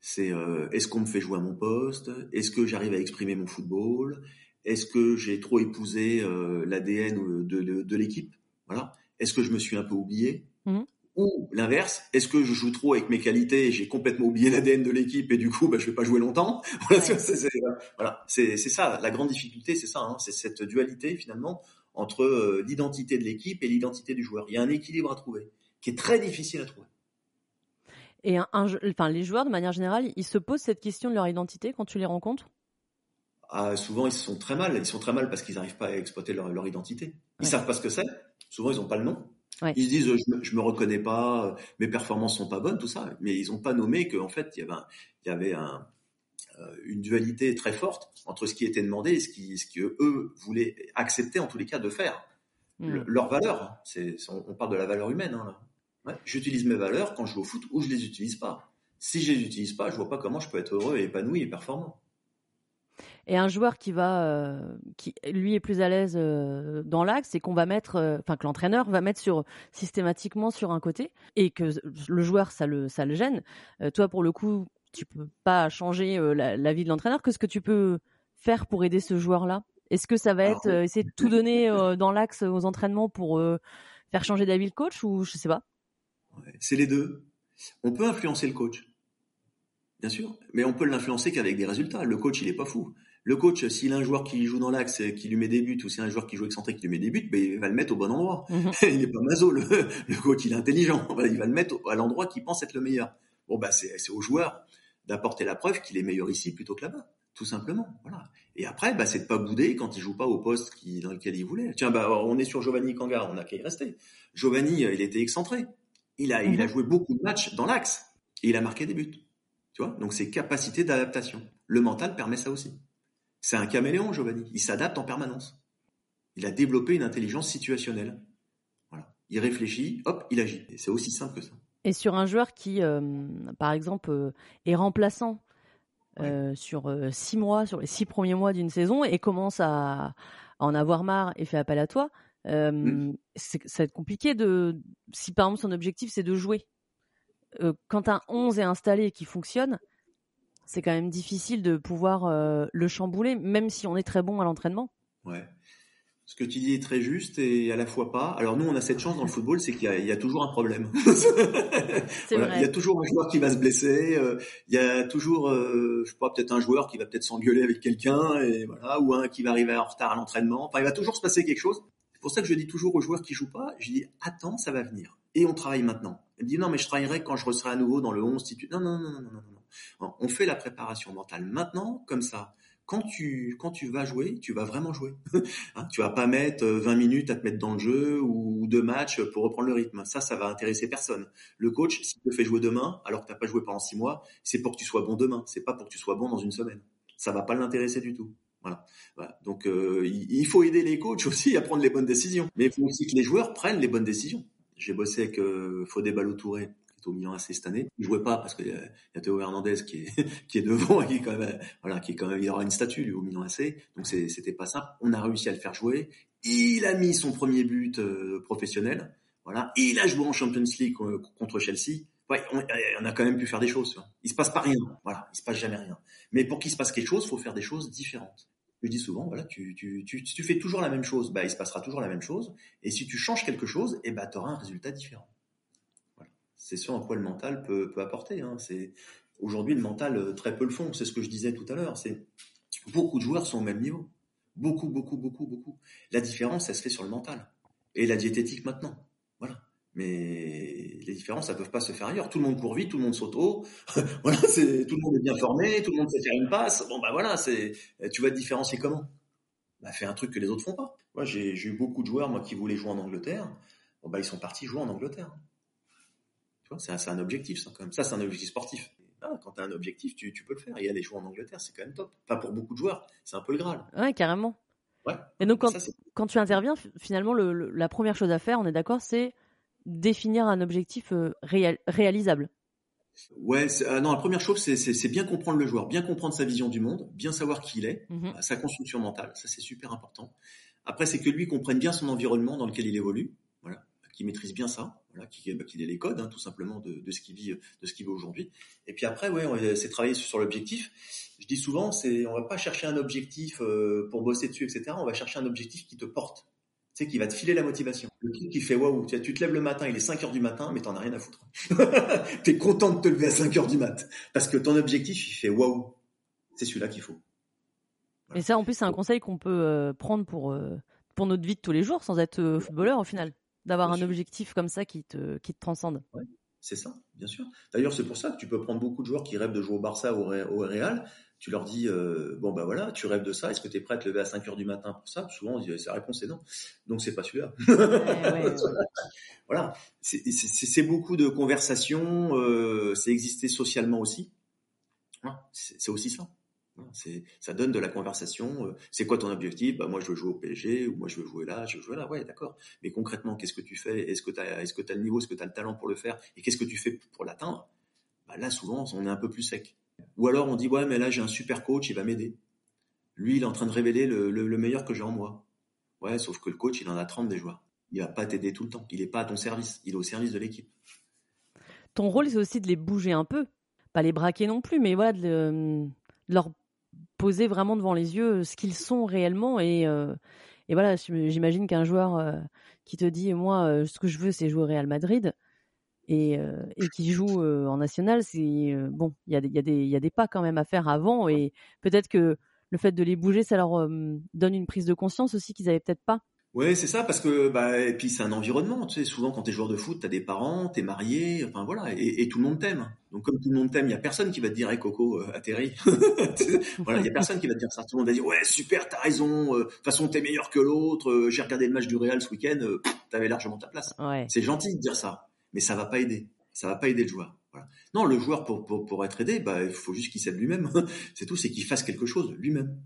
C'est euh, est-ce qu'on me fait jouer à mon poste? Est-ce que j'arrive à exprimer mon football? Est-ce que j'ai trop épousé euh, l'ADN de, de, l'équipe? Voilà. Est-ce que je me suis un peu oublié? Mmh. Ou l'inverse, est-ce que je joue trop avec mes qualités et j'ai complètement oublié l'ADN de l'équipe et du coup, bah, je vais pas jouer longtemps? (laughs) Voilà, c'est ça, la grande difficulté, c'est ça, hein, c'est cette dualité finalement entre euh, l'identité de l'équipe et l'identité du joueur. Il y a un équilibre à trouver qui est très difficile à trouver. Et un, enfin, les joueurs, de manière générale, ils se posent cette question de leur identité quand tu les rencontres? Ah, Souvent, ils sont très mal. Ils sont très mal parce qu'ils n'arrivent pas à exploiter leur, leur identité. Ils savent pas ce que c'est. Souvent, ils n'ont pas le nom. Ils se disent, je, me, me reconnais pas, mes performances sont pas bonnes, tout ça. Mais ils n'ont pas nommé qu'en fait, il y avait, il y avait un, euh, une dualité très forte entre ce qui était demandé et ce qui, ce que eux voulaient accepter en tous les cas de faire. Hmm. leur valeur, c'est, on, parle de la valeur humaine. Hein, là. J'utilise mes valeurs quand je joue au foot ou je les utilise pas. Si je les utilise pas, je vois pas comment je peux être heureux et épanoui et performant. Et un joueur qui va, euh, qui lui est plus à l'aise euh, dans l'axe, c'est qu'on va mettre, euh, enfin que l'entraîneur va mettre sur systématiquement sur un côté et que le joueur ça le ça le gêne. toi pour le coup, tu peux pas changer la, vie de l'entraîneur. Qu'est-ce que tu peux faire pour aider ce joueur-là? Est-ce que ça va être essayer de tout donner dans l'axe aux entraînements pour faire changer d'avis le coach ou je sais pas? C'est les deux. On peut influencer le coach, bien sûr, mais on peut l'influencer qu'avec des résultats. Le coach, il est pas fou. Le coach, s'il a un joueur qui joue dans l'axe, qui lui met des buts, ou s'il a un joueur qui joue excentrique qui lui met des buts, ben, il va le mettre au bon endroit. Mhm. (laughs) il n'est pas maso, le, coach, il est intelligent. Il va le mettre à l'endroit qu'il pense être le meilleur. Bon, bah, c'est au joueur d'apporter la preuve qu'il est meilleur ici plutôt que là-bas. Tout simplement. Voilà. Et après, bah, c'est de pas bouder quand il joue pas au poste qui, dans lequel il voulait. Tiens, bah, on est sur Giovanni Kanga, on a qu'à y rester. Giovanni, il était excentré. Il a, il a mhm. joué beaucoup de matchs dans l'axe et il a marqué des buts. Tu vois Donc, c'est capacité d'adaptation. Le mental permet ça aussi. C'est un caméléon, Giovanni. Il s'adapte en permanence. Il a développé une intelligence situationnelle. Voilà. Il réfléchit, hop, il agit. C'est aussi simple que ça. Et sur un joueur qui, euh, par exemple, euh, est remplaçant euh, sur six mois, sur les six premiers mois d'une saison, et commence à, en avoir marre et fait appel à toi, mmh. ça va être compliqué de. Si par exemple son objectif c'est de jouer, quand un 11 est installé et qui fonctionne, c'est quand même difficile de pouvoir le chambouler, même si on est très bon à l'entraînement. Ouais. Ce que tu dis est très juste et à la fois pas. Alors nous, on a cette chance dans le football, c'est qu'il y, a toujours un problème. (laughs) Il y a toujours un joueur qui va se blesser. il y a toujours, je sais pas, peut-être un joueur qui va peut-être s'engueuler avec quelqu'un et voilà, ou un qui va arriver en retard à l'entraînement. Enfin, il va toujours se passer quelque chose. C'est pour ça que je dis toujours aux joueurs qui jouent pas, je dis attends, ça va venir. Et on travaille maintenant. Elle dit non, mais je travaillerai quand je serai à nouveau dans le 11 Non, non, non, non, non, non. On fait la préparation mentale maintenant, comme ça. Quand tu, quand tu vas jouer, tu vas vraiment jouer. (laughs) hein, tu vas pas mettre 20 euh, minutes à te mettre dans le jeu ou deux matchs pour reprendre le rythme. Ça, ça va intéresser personne. Le coach, s'il te fait jouer demain, alors que t'as pas joué pendant six mois, c'est pour que tu sois bon demain. C'est pas pour que tu sois bon dans une semaine. Ça va pas l'intéresser du tout. Voilà. Donc euh, il faut aider les coachs aussi à prendre les bonnes décisions, mais il faut aussi que les joueurs prennent les bonnes décisions. J'ai bossé avec euh, Fodé Ballo-Touré, qui est au Milan AC cette année. Il jouait pas parce qu'il y, a Théo Hernandez qui est (laughs) qui est devant et qui est quand même voilà qui est quand même il aura une statue lui, au Milan AC. Donc c'était pas simple. On a réussi à le faire jouer. Il a mis son premier but euh, professionnel. Voilà. il a joué en Champions League euh, contre Chelsea. Ouais, on, a quand même pu faire des choses. Il se passe pas rien. Voilà, il se passe jamais rien. Mais pour qu'il se passe quelque chose, faut faire des choses différentes je dis souvent, voilà, tu, tu, tu, tu fais toujours la même chose, bah, il se passera toujours la même chose. Et si tu changes quelque chose, eh bah, tu auras un résultat différent. Voilà. C'est ce en quoi le mental peut, peut apporter. Hein. C'est Aujourd'hui, le mental, euh, très peu le font. C'est ce que je disais tout à l'heure. C'est Beaucoup de joueurs sont au même niveau. Beaucoup, beaucoup, beaucoup, beaucoup. La différence, elle se fait sur le mental. Et la diététique maintenant. Mais les différences, ça peuvent pas se faire ailleurs. Tout le monde court vite, tout le monde saute haut. (laughs) voilà, c'est tout le monde est bien formé, tout le monde sait faire une passe. Bon bah voilà, c'est tu vas te différencier comment? Bah fais un truc que les autres font pas. Moi j'ai eu beaucoup de joueurs moi qui voulaient jouer en Angleterre. bon, bah, ils sont partis jouer en Angleterre. Tu vois, c'est un, objectif, ça, quand même. Ça, c'est un objectif sportif. Ah, quand tu as un objectif, tu, peux le faire. Et aller jouer en Angleterre, c'est quand même top. Enfin, pour beaucoup de joueurs, c'est un peu le Graal. Ouais, carrément. Ouais. Et donc, quand, tu interviens, finalement, la première chose à faire, on est d'accord, c'est définir un objectif euh, réalisable. Ouais, euh, non, la première chose, c'est bien comprendre le joueur, bien comprendre sa vision du monde, bien savoir qui il est, mmh sa construction mentale, ça c'est super important. Après, c'est que lui comprenne bien son environnement dans lequel il évolue, voilà, qu'il maîtrise bien ça, voilà, qu'il bah, ait les codes, hein, tout simplement, de, de, ce qu'il vit, de ce qu'il veut aujourd'hui. Et puis après, ouais, c'est travailler sur l'objectif. Je dis souvent, c'est, on va pas chercher un objectif euh, pour bosser dessus, etc. On va chercher un objectif qui te porte tu sais, qui va te filer la motivation. Le truc qui fait waouh, tu, tu te lèves le matin, il est 5 heures du matin, mais t'en as rien à foutre. (laughs) tu es content de te lever à 5 heures du mat. Parce que ton objectif, il fait waouh. C'est celui-là qu'il faut. Et ça, en plus, c'est un conseil qu'on peut euh, prendre pour, euh, pour notre vie de tous les jours, sans être euh, footballeur au final. D'avoir un objectif comme ça qui te, qui te transcende. Ouais, c'est ça, bien sûr. D'ailleurs, c'est pour ça que tu peux prendre beaucoup de joueurs qui rêvent de jouer au Barça ou au Real tu leur dis euh, bon bah voilà, tu rêves de ça, est-ce que tu es prêt à te lever à 5 heures du matin pour ça? Souvent sa réponse est non. Donc c'est pas celui-là. (laughs) voilà, c'est beaucoup de conversations, euh, c'est exister socialement aussi. c'est aussi ça. Ça donne de la conversation. Euh, c'est quoi ton objectif? Bah moi je veux jouer au PSG ou moi je veux jouer là, je veux jouer là. Ouais, d'accord. Mais concrètement, qu'est-ce que tu fais? Est-ce que tu as le niveau, est-ce que tu as le talent pour le faire? Et qu'est-ce que tu fais pour l'atteindre? Bah, là souvent on est un peu plus sec. Ou alors on dit ouais mais là j'ai un super coach, il va m'aider. Lui il est en train de révéler le, meilleur que j'ai en moi. Ouais, sauf que le coach il en a 30 des joueurs. Il va pas t'aider tout le temps. Il n'est pas à ton service. Il est au service de l'équipe. Ton rôle c'est aussi de les bouger un peu, pas les braquer non plus, mais voilà de, leur poser vraiment devant les yeux ce qu'ils sont réellement et euh, et voilà, j'imagine qu'un joueur euh, qui te dit moi euh, ce que je veux c'est jouer au Real Madrid, et, euh, et qui joue euh, en national, c'est euh, bon, il y a, y, a y a, des pas quand même à faire avant et peut-être que le fait de les bouger, ça leur donne une prise de conscience aussi qu'ils avaient peut-être pas. Oui, c'est ça, parce que bah et puis c'est un environnement. Tu sais, souvent quand t'es joueur de foot, t'as des parents, t'es marié, enfin voilà, et, et, tout le monde t'aime. Donc comme tout le monde t'aime, il y a personne qui va te dire, hey, Coco, euh, atterris. (laughs) voilà, il y a personne qui va te dire ça. Tout le monde va dire, ouais, super, t'as raison. De toute façon, t'es meilleur que l'autre. J'ai regardé le match du Real ce week-end. T'avais largement ta place. Ouais. C'est gentil de dire ça mais ça va pas aider. Ça va pas aider le joueur. Voilà. Non, le joueur pour, pour, pour être aidé, bah, il faut juste qu'il s'aide lui-même. (laughs) c'est tout, c'est qu'il fasse quelque chose lui-même.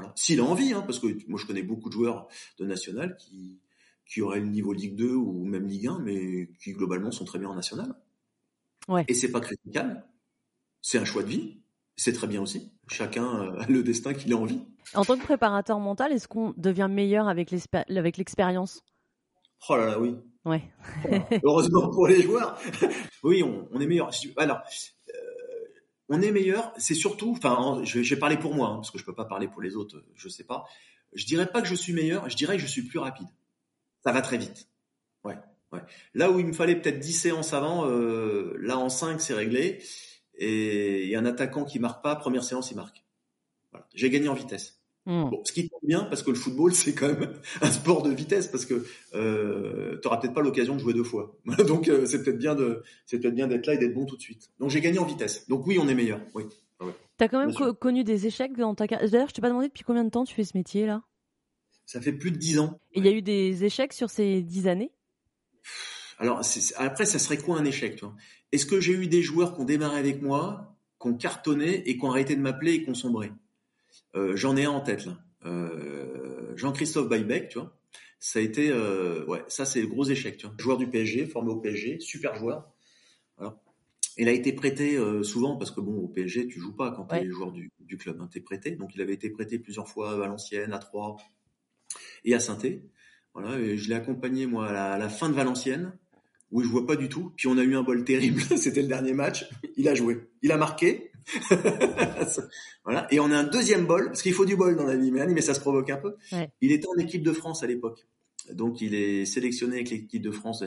Voilà. S'il a envie, hein, parce que moi je connais beaucoup de joueurs de national qui, qui auraient le niveau Ligue 2 ou même Ligue 1, mais qui globalement sont très bien en national. Ouais. Et c'est pas critiquable. C'est un choix de vie. C'est très bien aussi. Chacun a le destin qu'il a envie. En tant que préparateur mental, est-ce qu'on devient meilleur avec l'expérience? Oh là là, oui. Ouais. Heureusement pour les joueurs. (laughs) oui, on, est meilleur. Alors, euh, on est meilleur. C'est surtout, enfin, je, vais parler pour moi, hein, parce que je peux pas parler pour les autres. Je sais pas. Je dirais pas que je suis meilleur. Je dirais que je suis plus rapide. Ça va très vite. Ouais. Là où il me fallait peut-être 10 séances avant, euh, là en 5 c'est réglé. Et il y a un attaquant qui marque pas, première séance il marque. J'ai gagné en vitesse. Hmm. Bon, ce qui tombe bien parce que le football (laughs) c'est quand même un sport de vitesse parce que euh, tu peut-être pas l'occasion de jouer deux fois. (laughs) Donc euh, c'est peut-être bien de c'est peut-être bien d'être là et d'être bon tout de suite. Donc j'ai gagné en vitesse. Donc oui, on est meilleur. Oui. Ah ouais. T'as quand même connu des échecs dans ta carrière? D'ailleurs, je t'ai pas demandé depuis combien de temps tu fais ce métier là? Ça fait plus de dix ans. il y a eu des échecs sur ces dix années? Alors après, ça serait quoi un échec Est-ce que j'ai eu des joueurs qui ont démarré avec moi, qui ont cartonné et qui ont arrêté de m'appeler et qui ont sombré? J'en ai un en tête là. Euh, Jean-Christophe Baybeck, tu vois. Ça a été, euh, ouais, ça c'est le gros échec. Tu vois. Joueur du PSG, formé au PSG, super joueur. Voilà. Il a été prêté souvent parce que bon, au PSG, tu joues pas quand tu es joueur du, du club, hein, tu es prêté. Donc il avait été prêté plusieurs fois à Valenciennes, à Troyes et à saint Voilà, et je l'ai accompagné moi à la, fin de Valenciennes où je vois pas du tout. Puis on a eu un bol terrible. (laughs) C'était le dernier match. Il a joué, il a marqué. (laughs) voilà. Et on a un deuxième bol, parce qu'il faut du bol dans la vie, mais ça se provoque un peu. Il était en équipe de France à l'époque. Donc il est sélectionné avec l'équipe de France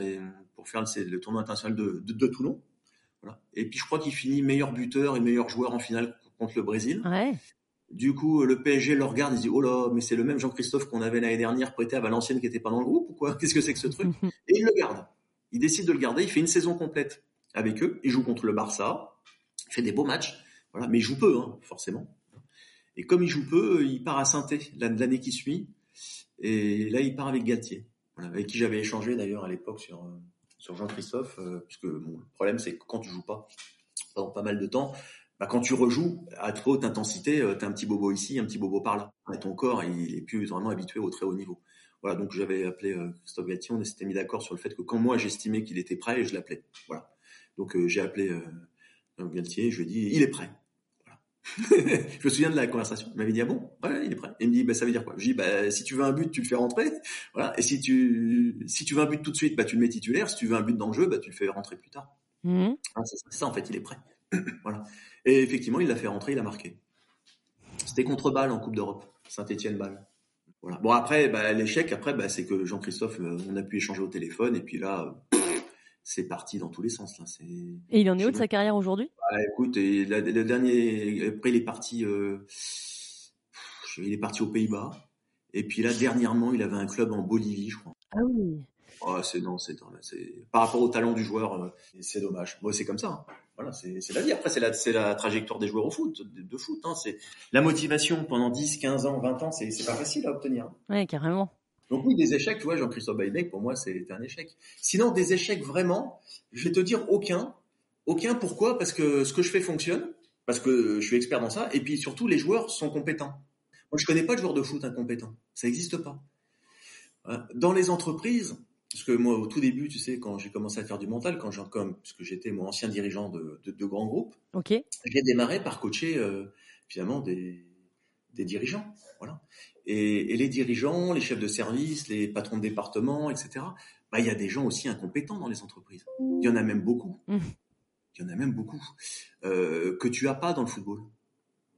pour faire le, tournoi international de, Toulon. Voilà. Et puis je crois qu'il finit meilleur buteur et meilleur joueur en finale contre le Brésil. Du coup, le PSG le regarde, il dit Oh là, mais c'est le même Jean-Christophe qu'on avait l'année dernière prêté à Valenciennes qui était pas dans le groupe ou quoi? Qu'est-ce que c'est que ce truc? (laughs) Et il le garde. Il décide de le garder, il fait une saison complète avec eux, il joue contre le Barça, fait des beaux matchs. Voilà, mais il joue peu, hein, forcément. Et comme il joue peu, il part à saint l'année qui suit. Et là, il part avec Galtier. voilà, avec qui j'avais échangé d'ailleurs à l'époque sur sur Jean-Christophe, puisque bon, le problème c'est que quand tu joues pas pendant pas mal de temps, bah, quand tu rejoues à trop haute intensité, tu as un petit bobo ici, un petit bobo par là. Et ton corps, il est plus vraiment habitué au très haut niveau. Voilà, donc j'avais appelé Christophe Gatti, on s'était mis d'accord sur le fait que quand moi j'estimais qu'il était prêt, je l'appelais. Voilà. Donc j'ai appelé Galtier, je lui ai dit, il est prêt. (laughs) je me souviens de la conversation. Il m'avait dit ah bon, ouais, il est prêt. Et il me dit bah ça veut dire quoi? Je dis bah si tu veux un but, tu le fais rentrer. Voilà. Et si tu si tu veux un but tout de suite, bah tu le mets titulaire. Si tu veux un but dans le jeu, bah tu le fais rentrer plus tard. Mmh. Ah, c'est ça en fait, il est prêt. (clears throat) voilà. Et effectivement, il l'a fait rentrer, il a marqué. C'était contre Bâle en Coupe d'Europe, Saint-Étienne Bâle. Voilà. Bon après, bah, l'échec après, bah, c'est que Jean-Christophe, euh, on a pu échanger au téléphone et puis là c'est parti dans tous les sens. Là. Et il en est où de sa carrière aujourd'hui? Bah, Écoute, et le dernier, après il est parti, euh, il est parti aux Pays-Bas. Et puis là, dernièrement, il avait un club en Bolivie, je crois. Ah oui. Oh, c'est non, c'est par rapport au talent du joueur, euh, c'est dommage. Moi, c'est comme ça. Hein. Voilà, c'est la vie. Après, c'est la, c'est la trajectoire des joueurs au foot, de, foot. Hein. C'est la motivation pendant 10, 15 ans, 20 ans, c'est pas facile à obtenir. Ouais, carrément. Donc oui, des échecs, tu vois, Jean-Christophe Baïbec, pour moi, c'était un échec. Sinon, des échecs vraiment, je vais te dire aucun. Aucun, pourquoi? Parce que ce que je fais fonctionne, parce que je suis expert dans ça, et puis surtout, les joueurs sont compétents. Moi, je connais pas de joueur de foot incompétent. Ça n'existe pas. Dans les entreprises, parce que moi, au tout début, tu sais, quand j'ai commencé à faire du mental, quand j'ai comme, puisque j'étais mon ancien dirigeant de, de, grands groupes, okay. j'ai démarré par coacher euh, finalement des, des dirigeants. Voilà. Et, les dirigeants, les chefs de service, les patrons de département, etc. Bah, il y a des gens aussi incompétents dans les entreprises. Il y en a même beaucoup. Mmh. Il y en a même beaucoup euh, que tu as pas dans le football.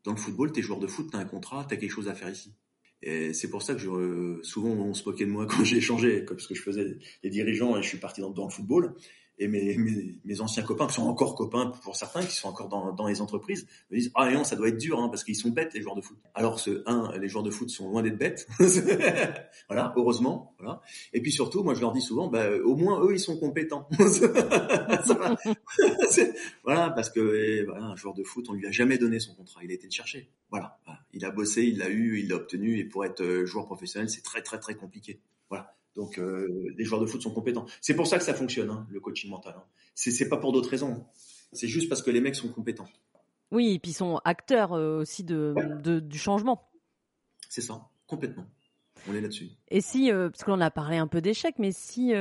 Dans le football, tu es joueur de foot, tu as un contrat, tu as quelque chose à faire ici. Et c'est pour ça que je, souvent on se moquait de moi (laughs) quand j'ai changé, parce que je faisais les dirigeants et je suis parti dans, dans le football et mes, mes, mes, anciens copains, qui sont encore copains pour certains, qui sont encore dans, dans les entreprises, me disent ah non ça doit être dur hein, parce qu'ils sont bêtes les joueurs de foot. Alors ce un, les joueurs de foot sont loin d'être bêtes, (laughs) voilà heureusement, voilà. Et puis surtout moi je leur dis souvent bah au moins eux ils sont compétents. (laughs) (laughs) voilà parce que voilà un joueur de foot on lui a jamais donné son contrat, il a été le chercher. Voilà, il a bossé, il l'a eu, il l'a obtenu et pour être euh, joueur professionnel c'est très très très compliqué. Voilà. Donc euh, les joueurs de foot sont compétents. C'est pour ça que ça fonctionne, hein, le coaching mental. Hein. C'est pas pour d'autres raisons. C'est juste parce que les mecs sont compétents. Oui, et puis ils sont acteurs euh, aussi de, du changement. C'est ça, complètement. On est là-dessus. Et si, euh, parce qu'on a parlé un peu d'échecs, mais si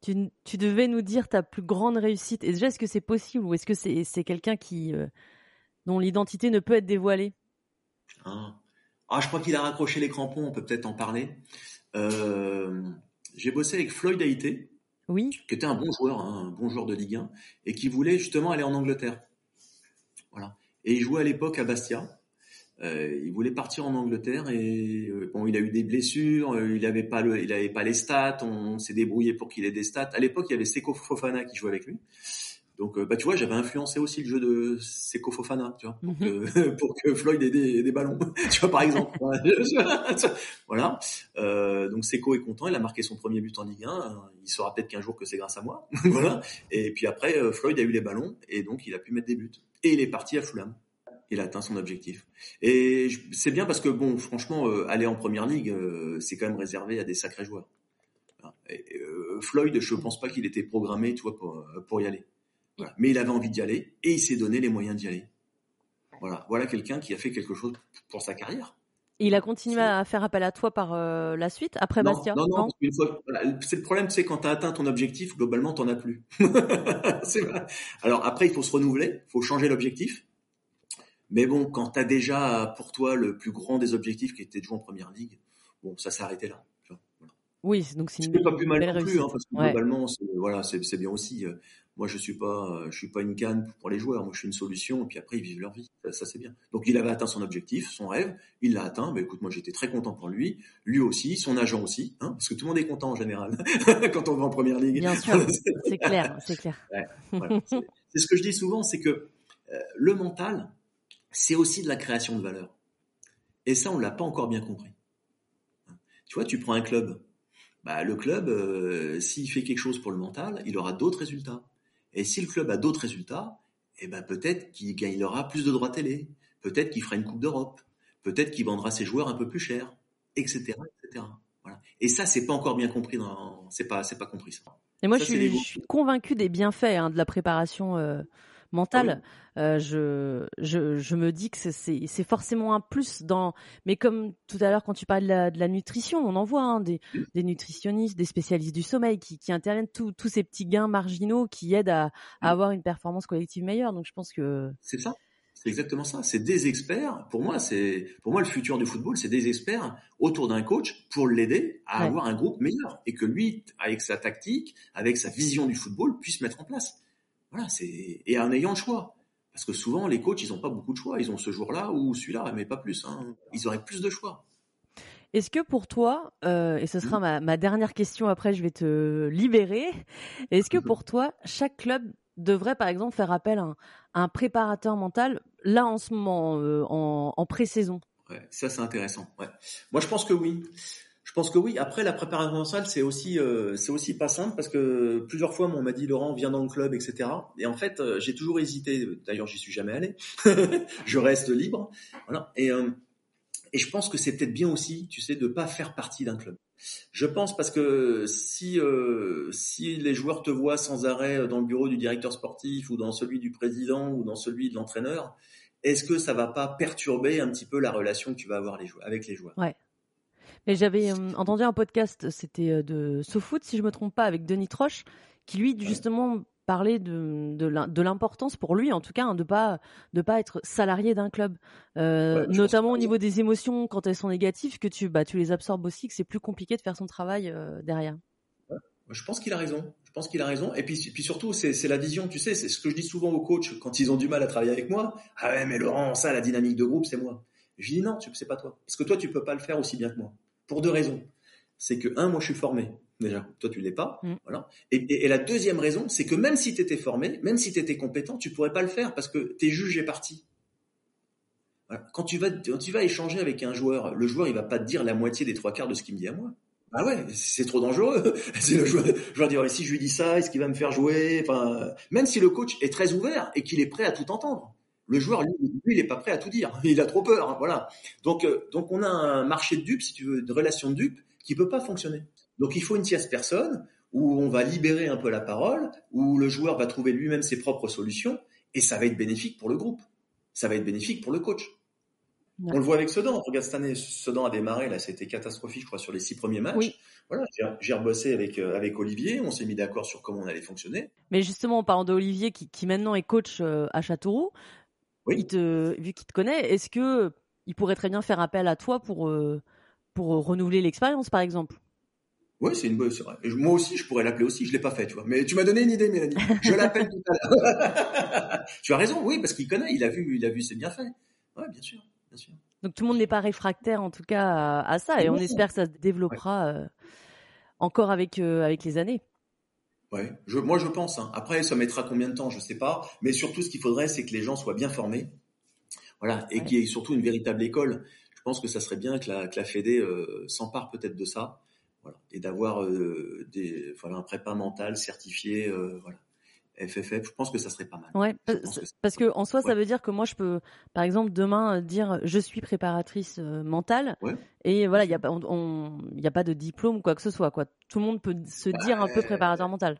tu, tu, devais nous dire ta plus grande réussite, et déjà est-ce que c'est possible ou est-ce que c'est quelqu'un qui dont l'identité ne peut être dévoilée? Ah. ah. je crois qu'il a raccroché les crampons. On peut peut-être en parler. Euh, j'ai bossé avec Floyd Haïté, oui. qui était un bon joueur, hein, un bon joueur de Ligue 1, et qui voulait justement aller en Angleterre. Voilà. Et il jouait à l'époque à Bastia. Euh, il voulait partir en Angleterre et euh, bon, il a eu des blessures, euh, il avait pas le, il avait pas les stats, on, s'est débrouillé pour qu'il ait des stats. À l'époque, il y avait Seko Fofana qui jouait avec lui. Donc, euh, bah, tu vois, j'avais influencé aussi le jeu de Seko Fofana, tu vois, pour, mhm. que, (laughs) pour que Floyd ait des, des ballons, (laughs) tu vois, par exemple. (laughs) voilà. Euh, donc, Seko est content, il a marqué son premier but en Ligue 1. Il saura peut-être qu'un jour que c'est grâce à moi. voilà. Et puis après, euh, Floyd a eu les ballons et donc il a pu mettre des buts. Et il est parti à Fulham. Il a atteint son objectif. Et c'est bien parce que, bon, franchement, aller en première ligue, c'est quand même réservé à des sacrés joueurs. Et, Floyd, je pense pas qu'il était programmé, tu vois, pour, pour y aller. Mais il avait envie d'y aller et il s'est donné les moyens d'y aller. Voilà, voilà quelqu'un qui a fait quelque chose pour sa carrière. Et il a continué à faire appel à toi par euh, la suite, après Bastia Non, non, c'est le problème, c'est quand tu as atteint ton objectif, globalement, tu n'en as plus. (laughs) Alors après, il faut se renouveler, il faut changer l'objectif. Mais bon, quand tu as déjà pour toi le plus grand des objectifs qui était de jouer en première ligue, bon, ça s'est arrêté là. Oui, donc c'est pas plus mal non plus, hein, parce que globalement, voilà, c'est bien aussi. Euh, moi, je suis pas, je suis pas une canne pour les joueurs. Moi, je suis une solution, et puis après, ils vivent leur vie. Ça, c'est bien. Donc, il avait atteint son objectif, son rêve. Il l'a atteint. Ben, écoute, moi, j'étais très content pour lui. Lui aussi, son agent aussi, hein, parce que tout le monde est content en général (laughs) quand on va en première ligue. Bien sûr, (laughs) c'est clair, c'est clair. c'est ce que je dis souvent, c'est que euh, le mental, c'est aussi de la création de valeur. Et ça, on l'a pas encore bien compris. Tu vois, tu prends un club. Bah, le club, euh, s'il fait quelque chose pour le mental, il aura d'autres résultats. Et si le club a d'autres résultats, eh ben peut-être qu'il gagnera plus de droits télé, peut-être qu'il fera une Coupe d'Europe, peut-être qu'il vendra ses joueurs un peu plus cher, etc., etc. Voilà. Et ça, c'est pas encore bien compris. Dans... C'est pas, c'est pas compris ça. Et moi, je, suis, je, suis, convaincu des bienfaits hein, de la préparation euh, mentale. Ah euh, je, je, je, me dis que c'est forcément un plus dans. Mais comme tout à l'heure, quand tu parles de la, de la, nutrition, on en voit hein, des, des, nutritionnistes, des spécialistes du sommeil qui, qui interviennent tous ces petits gains marginaux qui aident à, à avoir une performance collective meilleure. Donc, je pense que. C'est ça. C'est exactement ça. C'est des experts. Pour moi, c'est pour moi le futur du football, c'est des experts autour d'un coach pour l'aider à avoir un groupe meilleur et que lui, avec sa tactique, avec sa vision du football, puisse mettre en place. Voilà, c'est et en ayant le choix. Parce que souvent, les coachs, ils n'ont pas beaucoup de choix. Ils ont ce jour-là ou celui-là, mais pas plus. Hein. Ils auraient plus de choix. Est-ce que pour toi, euh, et ce sera mmh. ma, ma, dernière question après, je vais te libérer, est-ce que pour toi, chaque club devrait par exemple faire appel à un, préparateur mental là en ce moment, euh, en, en pré-saison? Ouais, Ça c'est intéressant. Ouais. Moi je pense que oui. Je pense que oui. Après, la préparation mentale, c'est aussi, euh, c'est aussi pas simple parce que plusieurs fois, on m'a dit Laurent, viens dans le club, etc. Et en fait, euh, j'ai toujours hésité. D'ailleurs, j'y suis jamais allé. (laughs) je reste libre. Euh, et je pense que c'est peut-être bien aussi, tu sais, de pas faire partie d'un club. Je pense parce que si si les joueurs te voient sans arrêt dans le bureau du directeur sportif ou dans celui du président ou dans celui de l'entraîneur, est-ce que ça va pas perturber un petit peu la relation que tu vas avoir avec les joueurs? Ouais. Mais j'avais euh, entendu un podcast, c'était euh, de SoFoot, si je me trompe pas, avec Denis Troche, qui lui justement parlait de, de l'importance pour lui, en tout cas, hein, de pas de pas être salarié d'un club, euh, notamment au niveau des émotions quand elles sont négatives, que tu bah tu les absorbes aussi, que c'est plus compliqué de faire son travail derrière. Je pense qu'il a raison. Je pense qu'il a raison. Et puis, puis surtout, c'est la vision. Tu sais, c'est ce que je dis souvent aux coachs quand ils ont du mal à travailler avec moi. Ah ouais, mais Laurent, ça, la dynamique de groupe, c'est moi. Je dis non, c'est pas toi. Parce que toi, tu peux pas le faire aussi bien que moi. Pour deux raisons. C'est que, un, moi, je suis formé. Déjà, toi, tu l'es pas. Mm. Voilà. Et, et, la deuxième raison, c'est que même si tu étais formé, même si tu étais compétent, tu pourrais pas le faire parce que tu es jugé parti. Voilà. Quand, tu vas, quand tu vas échanger avec un joueur, le joueur, il va pas te dire la moitié des trois quarts de ce qu'il me dit à moi. Ah ouais, c'est trop dangereux. (laughs) le joueur, je vais dire, si je lui dis ça, est-ce qu'il va me faire jouer? Enfin, même si le coach est très ouvert et qu'il est prêt à tout entendre. Le joueur, lui, lui, il est pas prêt à tout dire. (laughs) Il a trop peur. Hein, voilà. Donc, euh, donc on a un marché de dupes, si tu veux, une relation de dupes qui peut pas fonctionner. Donc, il faut une tierce personne où on va libérer un peu la parole, où le joueur va trouver lui-même ses propres solutions, et ça va être bénéfique pour le groupe. Ça va être bénéfique pour le coach. On le voit avec Sedan. Regarde cette année, Sedan a démarré là, c'était catastrophique, je crois, sur les six premiers matchs. Voilà, j'ai rebossé avec euh, avec Olivier, on s'est mis d'accord sur comment on allait fonctionner. Mais justement, en parlant d'Olivier qui, qui maintenant est coach euh, à Châteauroux, il te, vu qu'il te connaît, est-ce que il pourrait très bien faire appel à toi pour euh, pour renouveler l'expérience, par exemple? Oui, c'est une bonne. Vrai. Moi aussi, je pourrais l'appeler aussi. Je l'ai pas fait, tu vois. Mais tu m'as donné une idée, Mélanie. Je l'appelle tout à l'heure. (laughs) tu as raison, oui, parce qu'il connaît. Il a vu, il a vu ses bienfaits. Oui, bien sûr. Donc tout le monde n'est pas réfractaire en tout cas à, ça et on espère que ça se développera euh, encore avec euh, avec les années. Ouais, je, moi je pense. Hein. Après, ça mettra combien de temps, je sais pas. Mais surtout, ce qu'il faudrait, c'est que les gens soient bien formés, voilà, et qu'il y ait surtout une véritable école. Je pense que ça serait bien que la, que la Fédé euh, s'empare peut-être de ça, voilà, et d'avoir des, voilà, un prépa mental certifié, voilà, FFF, je pense que ça serait pas mal. Ouais, parce, que, en soi, ça veut dire que moi, je peux, par exemple, demain euh, dire je suis préparatrice euh, mentale, et voilà, il n'y a pas, on, y a pas de diplôme ou quoi que ce soit, quoi. Tout le monde peut se bah, dire un peu préparateur mental.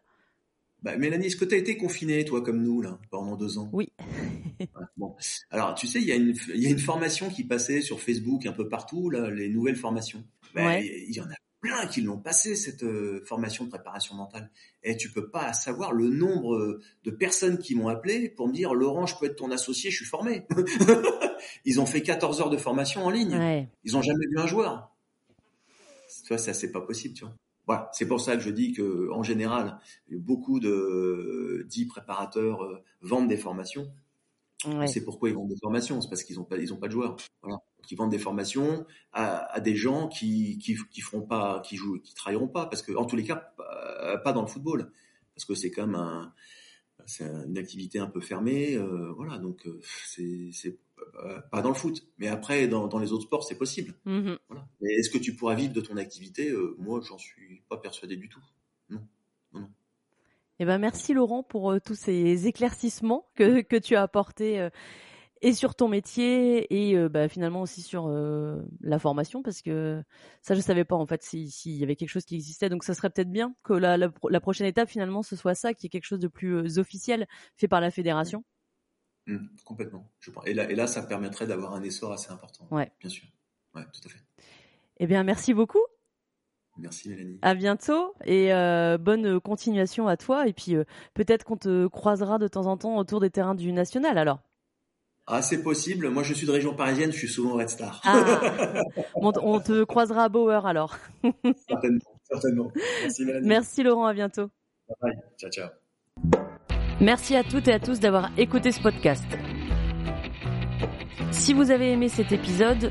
Bah, Mélanie, est-ce que tu as été confinée, toi, comme nous, là, pendant deux ans? Oui. bon. Alors, tu sais, il y, a une, y a une formation qui passait sur Facebook un peu partout, là, les nouvelles formations. Bah, il y en a plein qui l'ont passé cette euh, formation de préparation mentale. Et tu peux pas savoir le nombre euh, de personnes qui m'ont appelé pour me dire Laurent, je peux être ton associé, je suis formé. (laughs) Ils ont fait 14 heures de formation en ligne. Ils ont jamais vu un joueur. Tu vois, ça c'est pas possible, tu vois. Voilà, c'est pour ça que je dis que en général, beaucoup de dix préparateurs euh, vendent des formations. C'est pourquoi ils vendent des formations, c'est parce qu'ils ont pas ils ont pas de joueurs. Voilà qui vendent des formations à, des gens qui, qui qui feront pas, qui jouent, qui travailleront pas, parce que en tous les cas pas dans le football, parce que c'est quand même un, c'est une activité un peu fermée, euh, voilà, donc euh, c'est c'est pas dans le foot, mais après dans, dans les autres sports c'est possible. Mmh voilà. Mais est-ce que tu pourras vivre de ton activité? Euh, Moi, j'en suis pas persuadé du tout. Non, non, non. Eh ben merci Laurent pour tous ces éclaircissements que, que tu as apportés et sur ton métier et euh, bah, finalement aussi sur euh, la formation parce que ça je savais pas en fait s'il y avait quelque chose qui existait donc ça serait peut-être bien que la, la, prochaine étape finalement ce soit ça qui est quelque chose de plus euh, officiel fait par la fédération mmh, complètement je pense. Et, là, et là ça permettrait d'avoir un essor assez important ouais bien sûr ouais tout à fait eh bien merci beaucoup Merci Mélanie. À bientôt et bonne continuation à toi. Et puis peut-être qu'on te croisera de temps en temps autour des terrains du national alors. Ah, c'est possible. Moi, je suis de région parisienne, je suis souvent Red Star. Ah. (laughs) on, te croisera à Bauer alors. certainement, certainement. Merci, Merci Laurent, à bientôt. Bye. Ciao, ciao. Merci à toutes et à tous d'avoir écouté ce podcast. Si vous avez aimé cet épisode,